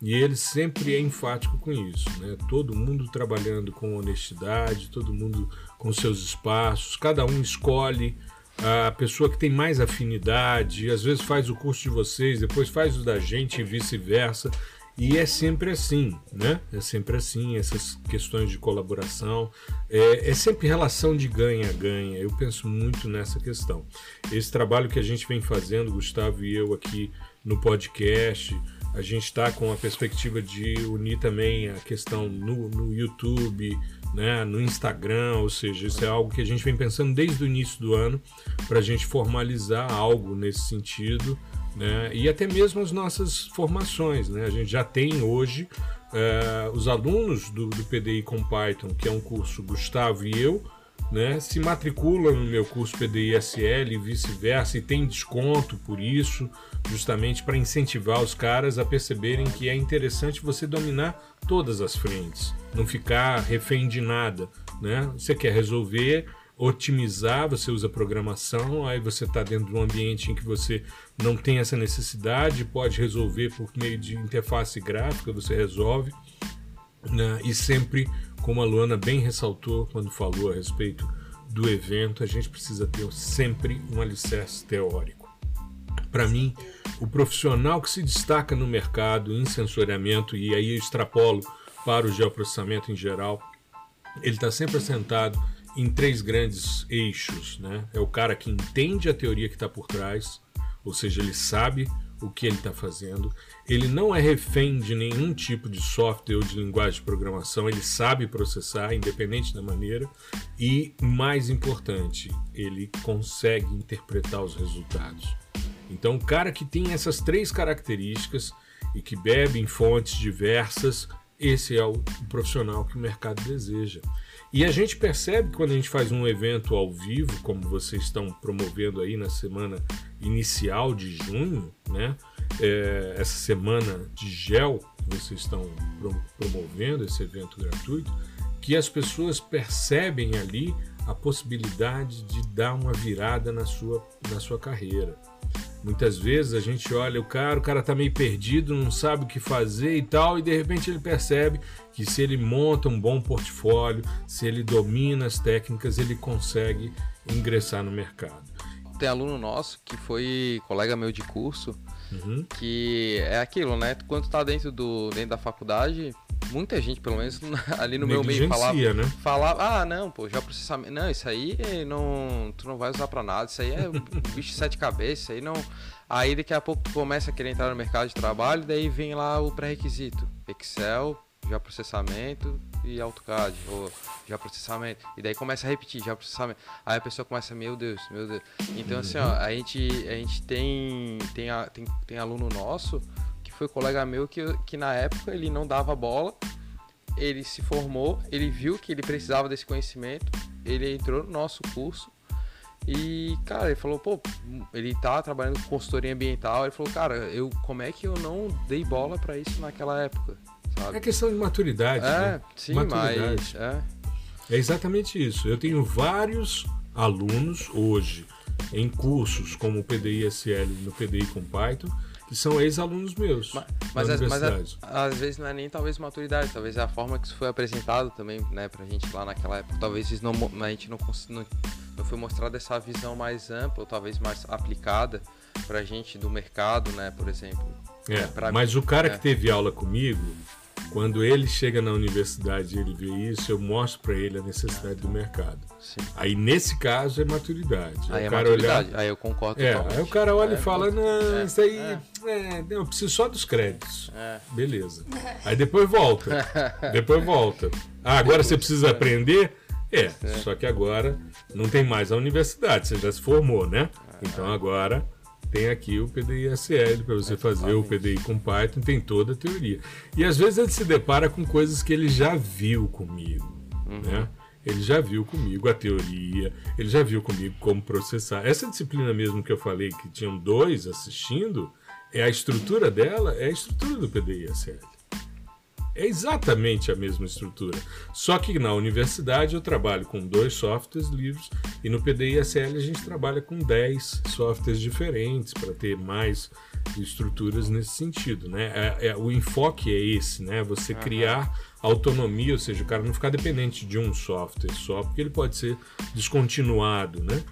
E ele sempre é enfático com isso, né? Todo mundo trabalhando com honestidade, todo mundo com seus espaços, cada um escolhe a pessoa que tem mais afinidade, às vezes faz o curso de vocês, depois faz o da gente e vice-versa. E é sempre assim, né? É sempre assim, essas questões de colaboração. É, é sempre relação de ganha-ganha. Eu penso muito nessa questão. Esse trabalho que a gente vem fazendo, Gustavo e eu aqui no podcast, A gente está com a perspectiva de unir também a questão no, no YouTube, né, no Instagram, ou seja, isso é algo que a gente vem pensando desde o início do ano para a gente formalizar algo nesse sentido, né, e até mesmo as nossas formações. Né, a gente já tem hoje é, os alunos do, do PDI com Python, que é um curso Gustavo e eu, né, se matriculam no meu curso PDI-SL e vice-versa, e tem desconto por isso, justamente para incentivar os caras a perceberem que é interessante você dominar todas as frentes, não ficar refém de nada. Né? Você quer resolver, otimizar, você usa programação, aí você está dentro de um ambiente em que você não tem essa necessidade, pode resolver por meio de interface gráfica, você resolve, né? e sempre como a Luana bem ressaltou quando falou a respeito do evento, a gente precisa ter sempre um alicerce teórico. Para mim, o profissional que se destaca no mercado em sensoriamento, e aí eu extrapolo para o geoprocessamento em geral, ele está sempre assentado em três grandes eixos. Né? É o cara que entende a teoria que está por trás, ou seja, ele sabe o que ele está fazendo. Ele não é refém de nenhum tipo de software ou de linguagem de programação, ele sabe processar, independente da maneira. E, mais importante, ele consegue interpretar os resultados. Então, o cara que tem essas três características e que bebe em fontes diversas, esse é o profissional que o mercado deseja. E a gente percebe que quando a gente faz um evento ao vivo, como vocês estão promovendo aí na semana inicial de junho, né? É, essa semana de gel que vocês estão promovendo, esse evento gratuito, que as pessoas percebem ali a possibilidade de dar uma virada na sua, na sua carreira. Muitas vezes a gente olha o cara, o cara tá meio perdido, não sabe o que fazer e tal, e de repente ele percebe que se ele monta um bom portfólio, se ele domina as técnicas, ele consegue ingressar no mercado. Tem aluno nosso que foi colega meu de curso, uhum. que é aquilo, né? Quando tá dentro, do, dentro da faculdade, muita gente, pelo menos ali no meu meio, falava, né? falava, ah, não, pô, já processamento, não, isso aí não, tu não vai usar para nada, isso aí é bicho de sete cabeças, isso aí não. Aí daqui a pouco tu começa a querer entrar no mercado de trabalho, daí vem lá o pré-requisito, Excel, já processamento e AutoCAD, ou já processamento. E daí começa a repetir, já processamento. Aí a pessoa começa, meu Deus, meu Deus. Então assim, ó, a gente, a gente tem, tem, tem, tem aluno nosso foi colega meu que, que na época ele não dava bola, ele se formou, ele viu que ele precisava desse conhecimento, ele entrou no nosso curso e, cara, ele falou, pô, ele tá trabalhando com consultoria ambiental, ele falou, cara, eu, como é que eu não dei bola para isso naquela época? Sabe? É questão de maturidade. É, né? sim, maturidade. mas. É. é exatamente isso. Eu tenho vários alunos hoje em cursos como o PDI-SL no PDI com Python que são ex-alunos meus. Mas, mas, as, mas a, às vezes não é nem talvez maturidade, talvez é a forma que isso foi apresentado também, né, pra gente lá naquela época. Talvez não, a gente não, não, não foi mostrada essa visão mais ampla, ou talvez mais aplicada pra gente do mercado, né, por exemplo. É, é mas o cara é. que teve aula comigo, quando ele chega na universidade e ele vê isso, eu mostro para ele a necessidade do mercado. Sim. Aí nesse caso é maturidade. Aí, é maturidade. Olhar... aí eu concordo é, Aí o cara olha é, e fala, não, é, isso aí, é. é eu preciso só dos créditos. É. Beleza. Aí depois volta. depois volta. Ah, agora você precisa aprender? É, só que agora não tem mais a universidade, você já se formou, né? Então agora tem aqui o PDI-SL para você fazer o PDI com Python, tem toda a teoria. E às vezes ele se depara com coisas que ele já viu comigo, uhum. né? Ele já viu comigo a teoria, ele já viu comigo como processar. Essa disciplina mesmo que eu falei que tinham dois assistindo, é a estrutura dela, é a estrutura do PDI-SL. É exatamente a mesma estrutura. Só que na universidade eu trabalho com dois softwares livres e no PDI-SL a gente trabalha com 10 softwares diferentes para ter mais estruturas nesse sentido. Né? É, é, o enfoque é esse, né? você uhum. criar autonomia, ou seja, o cara não ficar dependente de um software só, porque ele pode ser descontinuado. Né?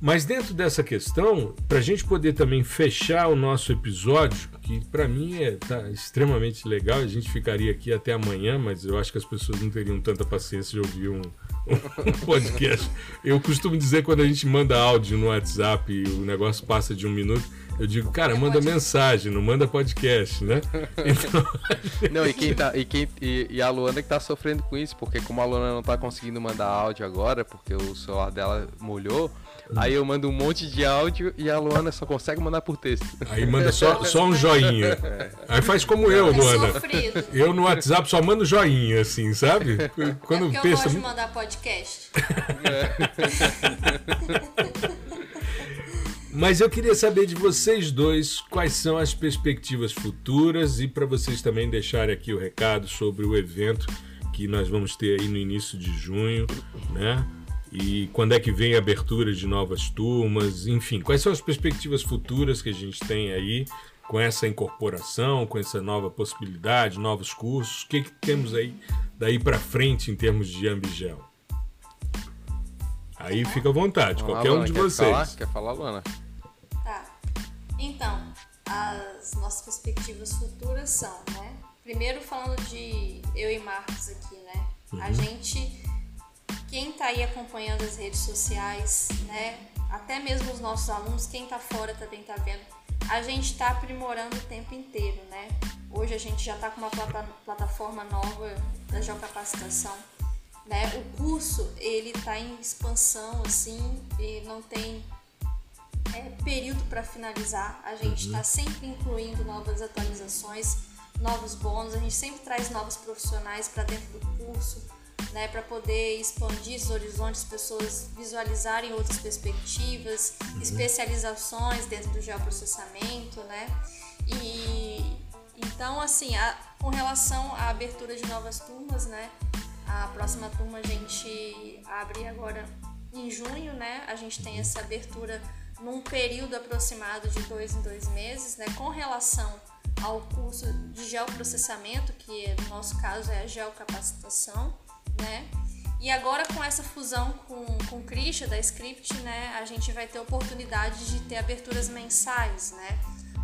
Mas dentro dessa questão, para a gente poder também fechar o nosso episódio, que para mim é tá extremamente legal, a gente ficaria aqui até amanhã, mas eu acho que as pessoas não teriam tanta paciência de ouvir um, um podcast. Eu costumo dizer quando a gente manda áudio no WhatsApp e o negócio passa de um minuto, Eu digo, cara, manda podcast. mensagem, não manda podcast, né? Então... Não, e quem tá. E, quem, e, e, a Luana que tá sofrendo com isso, porque como a Luana não tá conseguindo mandar áudio agora, porque o celular dela molhou, Aí eu mando um monte de áudio e a Luana só consegue mandar por texto. Aí manda só, só um joinha. É. Aí faz como eu, Luana. Eu no WhatsApp só mando joinha, assim, sabe? Quando é porque eu gosto de mandar podcast. É. Mas eu queria saber de vocês dois quais são as perspectivas futuras e para vocês também deixarem aqui o recado sobre o evento que nós vamos ter aí no início de junho, né? E quando é que vem a abertura de novas turmas? Enfim, quais são as perspectivas futuras que a gente tem aí com essa incorporação, com essa nova possibilidade, novos cursos? O que, que temos aí daí para frente em termos de Ambigel? Aí fica à vontade, Vamos qualquer lá, um de quer vocês. Falar? Quer falar, Luana? Tá. Então, as nossas perspectivas futuras são, né? Primeiro falando de eu e Marcos aqui, né? Uhum. A gente quem está aí acompanhando as redes sociais, né? Até mesmo os nossos alunos, quem está fora também está vendo. A gente está aprimorando o tempo inteiro, né? Hoje a gente já está com uma plata plataforma nova da geocapacitação. Né? O curso ele está em expansão assim e não tem é, período para finalizar. A gente está uhum. sempre incluindo novas atualizações, novos bônus. A gente sempre traz novos profissionais para dentro do curso né, para poder expandir os horizontes, pessoas visualizarem outras perspectivas, uhum. especializações dentro do geoprocessamento, né? E então, assim, a, com relação à abertura de novas turmas, né? A próxima turma a gente abre agora em junho, né? A gente tem essa abertura num período aproximado de dois em dois meses, né? Com relação ao curso de geoprocessamento, que no nosso caso é a geocapacitação, né? E agora com essa fusão com, com o Christian da Script, né, a gente vai ter oportunidade de ter aberturas mensais, né?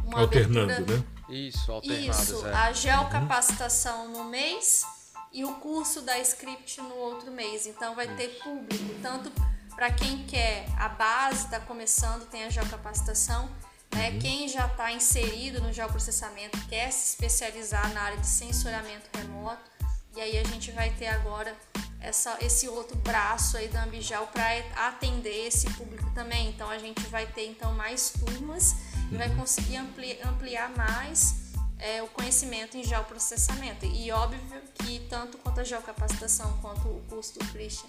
Uma Alternando, abertura... né? Isso, alternadas, Isso, é. a geocapacitação no mês e o curso da Script no outro mês. Então vai ter público, tanto para quem quer a base, está começando, tem a geocapacitação, né? Uhum. Quem já está inserido no geoprocessamento, quer se especializar na área de sensoriamento remoto, e aí a gente vai ter agora essa, esse outro braço aí da Ambijal para atender esse público também. Então a gente vai ter então mais turmas e vai conseguir ampli, ampliar mais é, o conhecimento em geoprocessamento. E óbvio que tanto quanto a geocapacitação quanto o curso do Christian,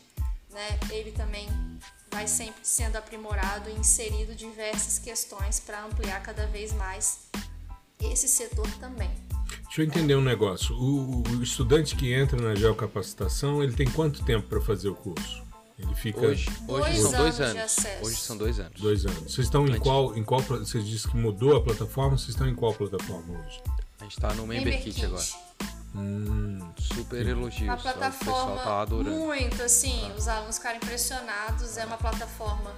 né, ele também vai sempre sendo aprimorado e inserido diversas questões para ampliar cada vez mais esse setor também. Deixa eu entender um negócio. O, o estudante que entra na geocapacitação, ele tem quanto tempo para fazer o curso? Ele fica. Hoje, hoje são dois anos. Hoje são dois anos. Dois anos. Vocês estão em qual, em qual. Você disse que mudou a plataforma, vocês estão em qual plataforma hoje? A gente está no Member Kit agora. Hum, super elogios. A plataforma tá muito, assim, ah. os alunos ficaram impressionados. É uma plataforma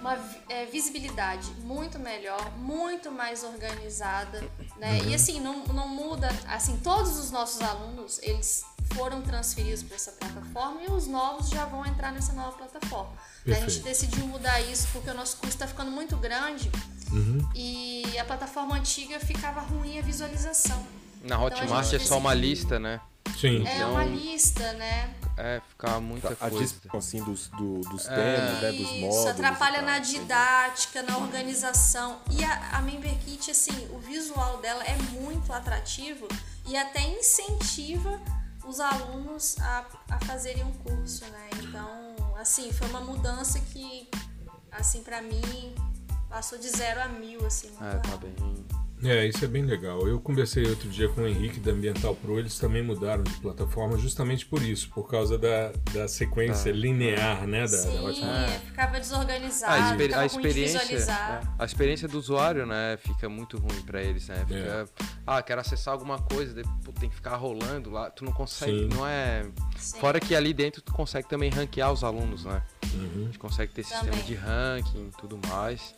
uma é, visibilidade muito melhor, muito mais organizada, né? Uhum. E assim, não, não muda, assim, todos os nossos alunos, eles foram transferidos para essa plataforma e os novos já vão entrar nessa nova plataforma. A gente decidiu mudar isso porque o nosso curso está ficando muito grande uhum. e a plataforma antiga ficava ruim a visualização. Na então, Hotmart então, é só uma lista, né? Sim. É uma lista, né? É, ficar muita a coisa. A assim, dos, do, dos é. temas, né, dos módulos. Isso, atrapalha na didática, na organização. E a, a Member Kit, assim, o visual dela é muito atrativo e até incentiva os alunos a, a fazerem um curso, né? Então, assim, foi uma mudança que, assim, para mim, passou de zero a mil, assim. É, tá bem é, isso é bem legal. Eu conversei outro dia com o Henrique da Ambiental Pro, eles também mudaram de plataforma justamente por isso, por causa da, da sequência ah. linear, né? Da, Sim, da é, ficava desorganizado, a, ficava a experiência, é, a experiência do usuário, né, fica muito ruim para eles, né? Fica, é. ah, quero acessar alguma coisa, depois tem que ficar rolando lá, tu não consegue, Sim. não é. Sim. Fora que ali dentro tu consegue também ranquear os alunos, né? Uhum. A gente consegue ter sistema também. de ranking e tudo mais.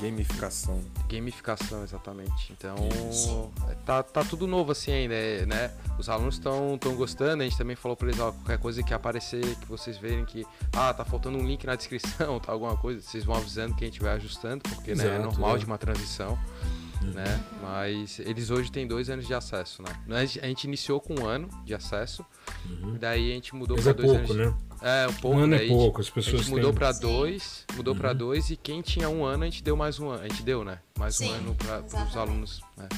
gamificação. Gamificação, exatamente. Então, tá, tá tudo novo assim ainda, né? Os alunos estão tão gostando, a gente também falou pra eles, ó, qualquer coisa que aparecer, que vocês verem que, ah, tá faltando um link na descrição, tá alguma coisa, vocês vão avisando que a gente vai ajustando, porque Exato, né, é normal é. de uma transição. Uhum. Né? Mas eles hoje têm dois anos de acesso, né? A gente iniciou com um ano de acesso, uhum. daí a gente mudou para é dois pouco, anos. Né? É, um pouco. Um ano é pouco, as pessoas A gente mudou para dois, mudou uhum. para dois e quem tinha um ano a gente deu mais um ano, a gente deu, né? Mais Sim, um ano para os alunos. Né?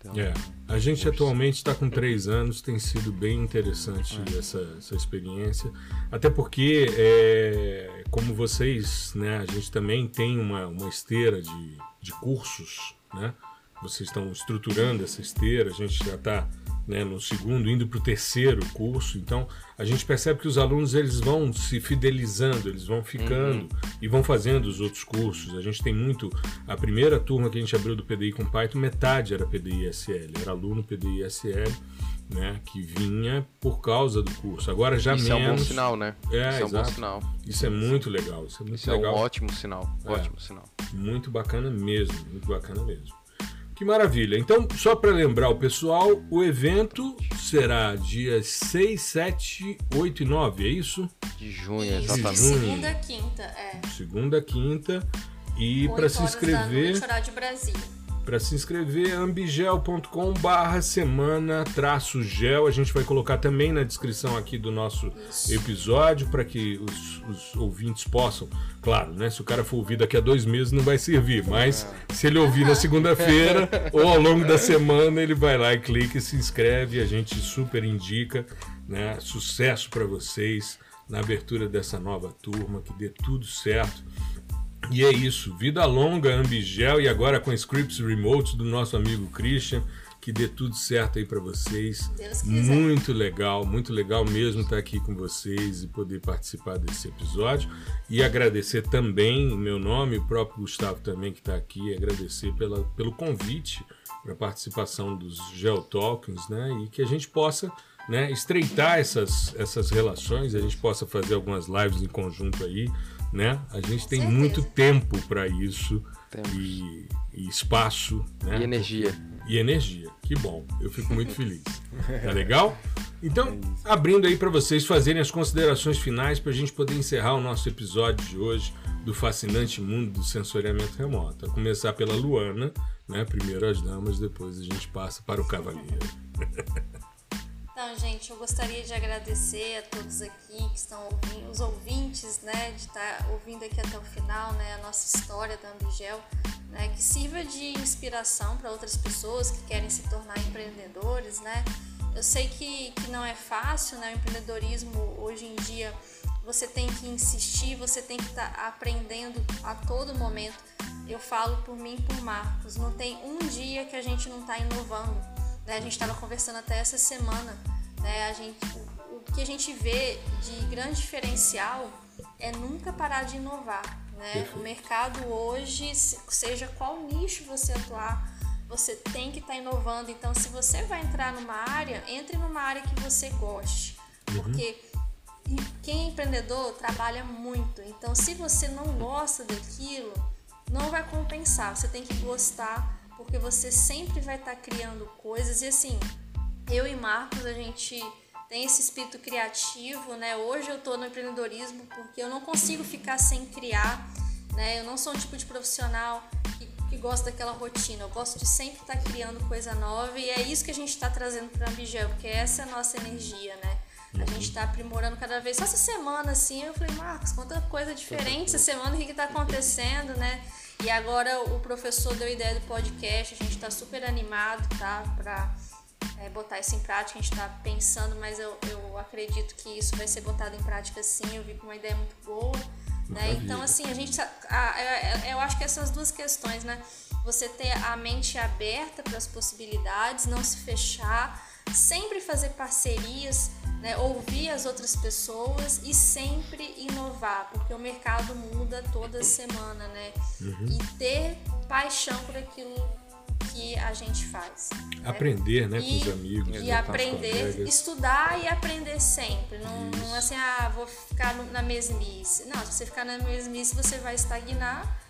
Então, é. A gente atualmente está com três anos, tem sido bem interessante é. essa, essa experiência. Até porque, é, como vocês, né, a gente também tem uma, uma esteira de, de cursos, né? Vocês estão estruturando essa esteira, a gente já está né, no segundo, indo para o terceiro curso. Então, a gente percebe que os alunos eles vão se fidelizando, eles vão ficando uhum. e vão fazendo os outros cursos. A gente tem muito. A primeira turma que a gente abriu do PDI com Python, metade era PDI SL, era aluno PDI SL. Né, que vinha por causa do curso. Agora já Isso menos. é um bom sinal, né? É, Isso é um bom sinal. Isso é muito legal. Isso é muito Isso legal. é um ótimo sinal. É. Ótimo sinal. Muito bacana mesmo. Muito bacana mesmo. Que maravilha. Então, só para lembrar o pessoal, o evento será dias 6, 7, 8 e 9, é isso? De junho, isso, exatamente. De segunda a quinta, é. Segunda a quinta. E para se inscrever. Da noite, de Brasília. Para se inscrever, ambigel.com barra semana traço gel. A gente vai colocar também na descrição aqui do nosso episódio para que os, os, ouvintes possam. Claro, né? Se o cara for ouvir daqui a dois meses não vai servir, mas é. se ele ouvir na segunda-feira ou ao longo da semana, ele vai lá e clica e se inscreve. A gente super indica, né? Sucesso para vocês na abertura dessa nova turma, que dê tudo certo e é isso, vida longa, Ambigel e agora com scripts remote do nosso amigo Christian, que dê tudo certo aí para vocês. Muito legal, muito legal mesmo estar aqui com vocês e poder participar desse episódio. E agradecer também, em meu nome, o próprio Gustavo também que está aqui, agradecer pela, pelo convite para a participação dos Geotalkings, né? E que a gente possa né, estreitar essas, essas relações, a gente possa fazer algumas lives em conjunto aí, né? A gente tem certeza. muito tempo para isso e, e, espaço, né? E energia. E energia. Que bom. Eu fico muito feliz. Tá legal? Então, abrindo aí para vocês fazerem as considerações finais para a gente poder encerrar o nosso episódio de hoje do fascinante mundo do sensoriamento remoto. A começar pela Luana, né? Primeiro as damas, depois a gente passa para o cavaleiro. Então, gente, eu gostaria de agradecer a todos aqui que estão ouvindo, os ouvintes, né, de estar ouvindo aqui até o final, né, a nossa história da Ambigel, né, que sirva de inspiração para outras pessoas que querem se tornar empreendedores, né. Eu sei que, que não é fácil, né, o empreendedorismo hoje em dia você tem que insistir, você tem que estar tá aprendendo a todo momento. Eu falo por mim por Marcos, não tem um dia que a gente não está inovando né? A gente estava conversando até essa semana. Né? A gente, o, o, que a gente vê de grande diferencial é nunca parar de inovar. Né? O mercado hoje, seja qual nicho você atuar, você tem que estar tá inovando. Então, se você vai entrar numa área, entre numa área que você goste. Uhum. Porque quem é empreendedor trabalha muito. Então, se você não gosta daquilo, não vai compensar. Você tem que gostar porque você sempre vai estar tá criando coisas e assim, eu e Marcos a gente tem esse espírito criativo, né? Hoje eu estou no empreendedorismo porque eu não consigo ficar sem criar, né? Eu não sou um tipo de profissional que, que gosta daquela rotina. Eu gosto de sempre estar tá criando coisa nova e é isso que a gente está trazendo para a Ambigel, porque essa é a nossa energia, né? A gente está aprimorando cada vez. Só essa semana, assim, eu falei, Marcos, quanta coisa diferente essa semana, o que está acontecendo, né? E agora o professor deu a ideia do podcast, a gente está super animado, tá? Para é, botar isso em prática, a gente está pensando, mas eu, eu acredito que isso vai ser botado em prática sim. Eu vi com uma ideia muito boa. Né? Então, assim, a gente. A, eu acho que essas duas questões, né? Você ter a mente aberta para as possibilidades, não se fechar, sempre fazer parcerias né, ouvir as outras pessoas e sempre inovar, porque o mercado muda toda semana, né? Uhum. E ter paixão por aquilo que a gente faz. Né? Aprender, né, e, com os amigos. E aprender, estudar e aprender sempre. Não, não assim, ah, vou ficar na mesmice. Não, se você ficar na mesmice, você vai estagnar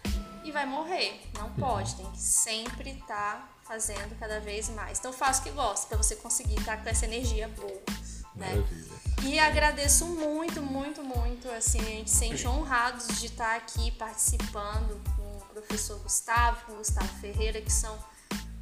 e vai morrer. Não uhum. pode, tem que sempre estar tá fazendo cada vez mais. Então faça o que gosta para você conseguir estar tá com essa energia boa. Né? E agradeço muito, muito, muito. Assim, a gente se sente honrados de estar aqui participando com o professor Gustavo, com o Gustavo Ferreira, que são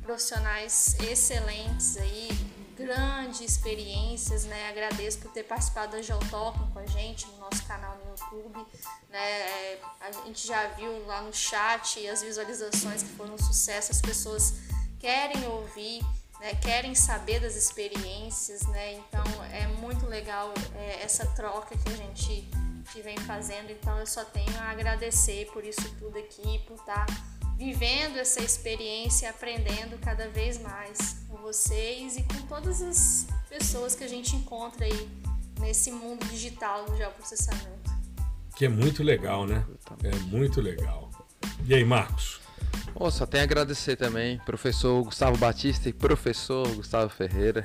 profissionais excelentes aí, grandes experiências, né? Agradeço por ter participado da Geotoken com a gente no nosso canal no YouTube, né? É, a gente já viu lá no chat as visualizações que foram um sucesso, as pessoas querem ouvir né, querem saber das experiências, né? Então é muito legal é, essa troca que a gente que vem fazendo. Então eu só tenho a agradecer por isso tudo aqui, por estar tá vivendo essa experiência, aprendendo cada vez mais com vocês e com todas as pessoas que a gente encontra aí nesse mundo digital do geoprocessamento. Que é muito legal, né? É muito legal. E aí, Marcos? Oh, só tenho a agradecer também, professor Gustavo Batista e professor Gustavo Ferreira.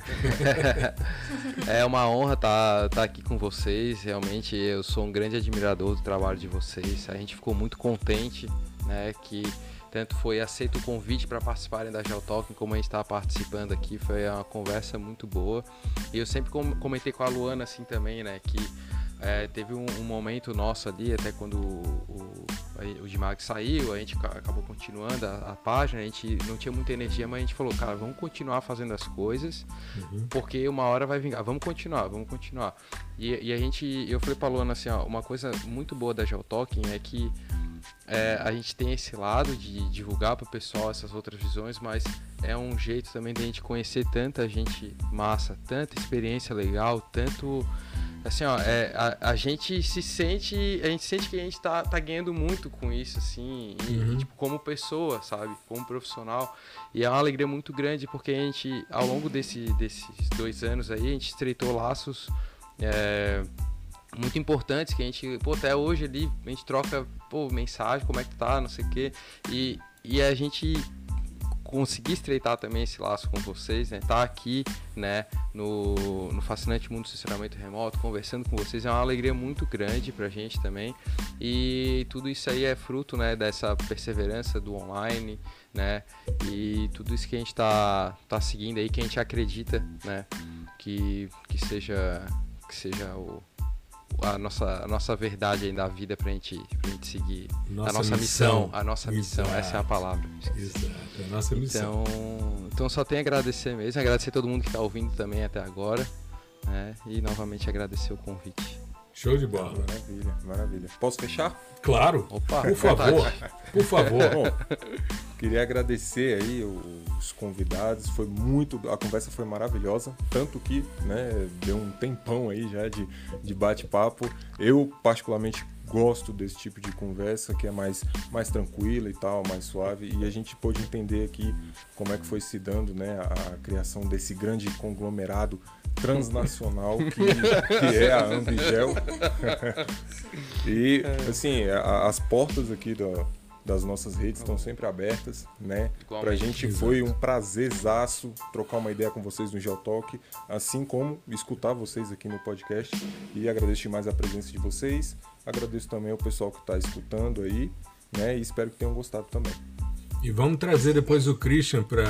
é uma honra estar tá, tá aqui com vocês. Realmente, eu sou um grande admirador do trabalho de vocês. A gente ficou muito contente, né, que tanto foi aceito o convite para participarem da Geotalking, como a gente está participando aqui. Foi uma conversa muito boa. E eu sempre comentei com a Luana assim também, né, que é, teve um, um, momento nosso ali, até quando o, o, o Dimag saiu, a gente acabou continuando a, a, página, a gente não tinha muita energia, mas a gente falou, cara, vamos continuar fazendo as coisas, uhum. porque uma hora vai vingar, vamos continuar, vamos continuar. E, e, a gente, eu falei pra Luana assim, ó, uma coisa muito boa da Geotalking é que é, a gente tem esse lado de divulgar para o pessoal essas outras visões, mas é um jeito também de a gente conhecer tanta gente massa, tanta experiência legal, tanto assim, ó, é, a, a, gente se sente, a gente sente que a gente tá, tá ganhando muito com isso, assim, e, uhum. tipo, como pessoa, sabe, como profissional, e é uma alegria muito grande porque a gente, ao longo desse, desses dois anos aí, a gente estreitou laços é, muito importantes que a gente, pô, até hoje ali, a gente troca, pô, mensagem, como é que tá, não sei o quê, e, e a gente conseguir estreitar também esse laço com vocês, né? Tá aqui, né, no, no fascinante mundo do censuramento remoto, conversando com vocês é uma alegria muito grande pra gente também. E tudo isso aí é fruto, né, dessa perseverança do online, né? E tudo isso que a gente tá, tá seguindo aí, que a gente acredita, né, que, que seja que seja o a nossa, a nossa verdade da vida pra gente, pra gente seguir. Nossa a nossa missão. missão. A nossa Exato. missão, essa é a palavra. Exato, a nossa missão. Então, então só tenho a agradecer mesmo, agradecer a todo mundo que está ouvindo também até agora. Né? E novamente agradecer o convite. Show de bola. Maravilha, maravilha. Posso fechar? Claro. Opa, por favor. Por favor. Bom, queria agradecer aí os convidados. Foi muito. A conversa foi maravilhosa. Tanto que, né, deu um tempão aí já de, de bate-papo. Eu, particularmente, gosto desse tipo de conversa que é mais, mais tranquila e tal, mais suave. E a gente pôde entender aqui como é que foi se dando né, a criação desse grande conglomerado transnacional que, que é a Ambigel. e, assim, a, as portas aqui do, das nossas redes estão sempre abertas, né? Igualmente. Pra gente foi um prazerzaço trocar uma ideia com vocês no Geotalk, assim como escutar vocês aqui no podcast. E agradeço demais a presença de vocês. Agradeço também ao pessoal que está escutando aí, né? E espero que tenham gostado também. E vamos trazer depois o Christian para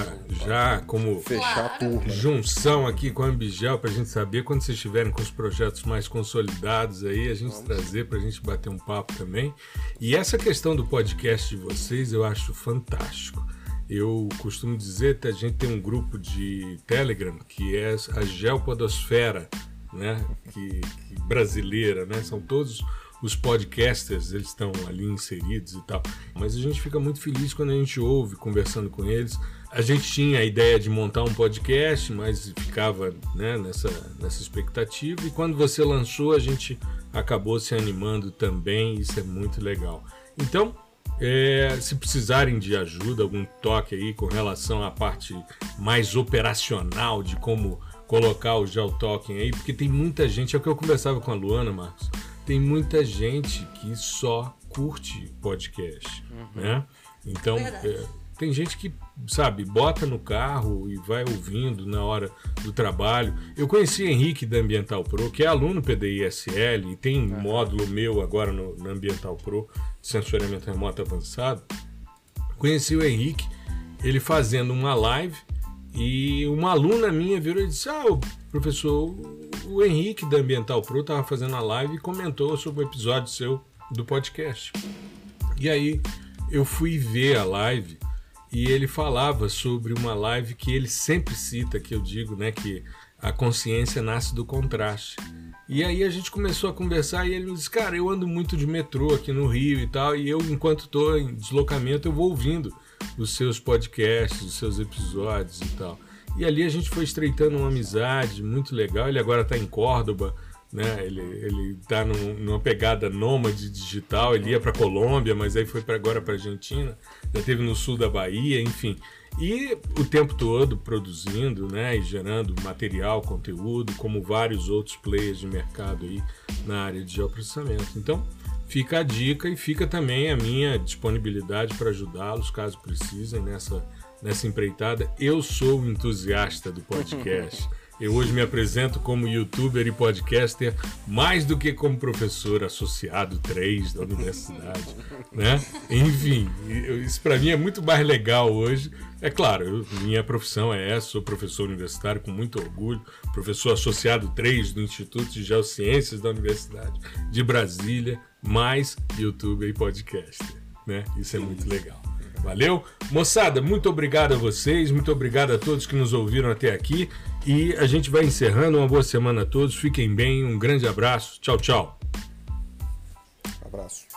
já como fechar a turma. junção aqui com a Ambigel para a gente saber quando vocês estiverem com os projetos mais consolidados aí, a gente vamos. trazer para a gente bater um papo também. E essa questão do podcast de vocês eu acho fantástico. Eu costumo dizer que a gente tem um grupo de Telegram que é a Geopodosfera, né? Que, que brasileira, né? São todos os podcasters eles estão ali inseridos e tal. Mas a gente fica muito feliz quando a gente ouve conversando com eles. A gente tinha a ideia de montar um podcast, mas ficava né, nessa, nessa expectativa. E quando você lançou, a gente acabou se animando também. Isso é muito legal. Então, é, se precisarem de ajuda, algum toque aí com relação à parte mais operacional de como colocar o Geotalking aí, porque tem muita gente, é o que eu conversava com a Luana, Marcos tem muita gente que só curte podcast, uhum. né? Então, é, Tem gente que, sabe, bota no carro e vai ouvindo na hora do trabalho. Eu conheci Henrique da Ambiental Pro, que é aluno PDI-SL e tem um módulo meu agora no, no Ambiental Pro, de sensoriamento remoto avançado. Conheci o Henrique, ele fazendo uma live e uma aluna minha virou e disse: Ah, professor, o Henrique da Ambiental Pro estava fazendo a live e comentou sobre o episódio seu do podcast. E aí eu fui ver a live e ele falava sobre uma live que ele sempre cita, que eu digo, né, que a consciência nasce do contraste. E aí a gente começou a conversar e ele disse, cara, eu ando muito de metrô aqui no Rio e tal, e eu, enquanto estou em deslocamento, eu vou ouvindo os seus podcasts, os seus episódios e tal. E ali a gente foi estreitando uma amizade muito legal. Ele agora está em Córdoba, né? Ele ele está numa pegada nômade digital. Ele ia para Colômbia, mas aí foi para agora para Argentina. Já teve no sul da Bahia, enfim. E o tempo todo produzindo, né, e gerando material, conteúdo, como vários outros players de mercado aí na área de geoprocessamento. Então, fica a dica e fica também a minha disponibilidade para ajudá-los caso precisem nessa, nessa empreitada. Eu sou um entusiasta do podcast. Eu hoje me apresento como youtuber e podcaster mais do que como professor associado 3 da universidade, né? Enfim, isso para mim é muito mais legal hoje. É claro, eu, minha profissão é essa, sou professor universitário com muito orgulho, professor associado 3 do Instituto de Geociências da Universidade de Brasília, mais youtuber e podcaster, né? Isso é muito legal. Valeu? Moçada, muito obrigado a vocês, muito obrigado a todos que nos ouviram até aqui. E a gente vai encerrando. Uma boa semana a todos. Fiquem bem. Um grande abraço. Tchau, tchau. Abraço.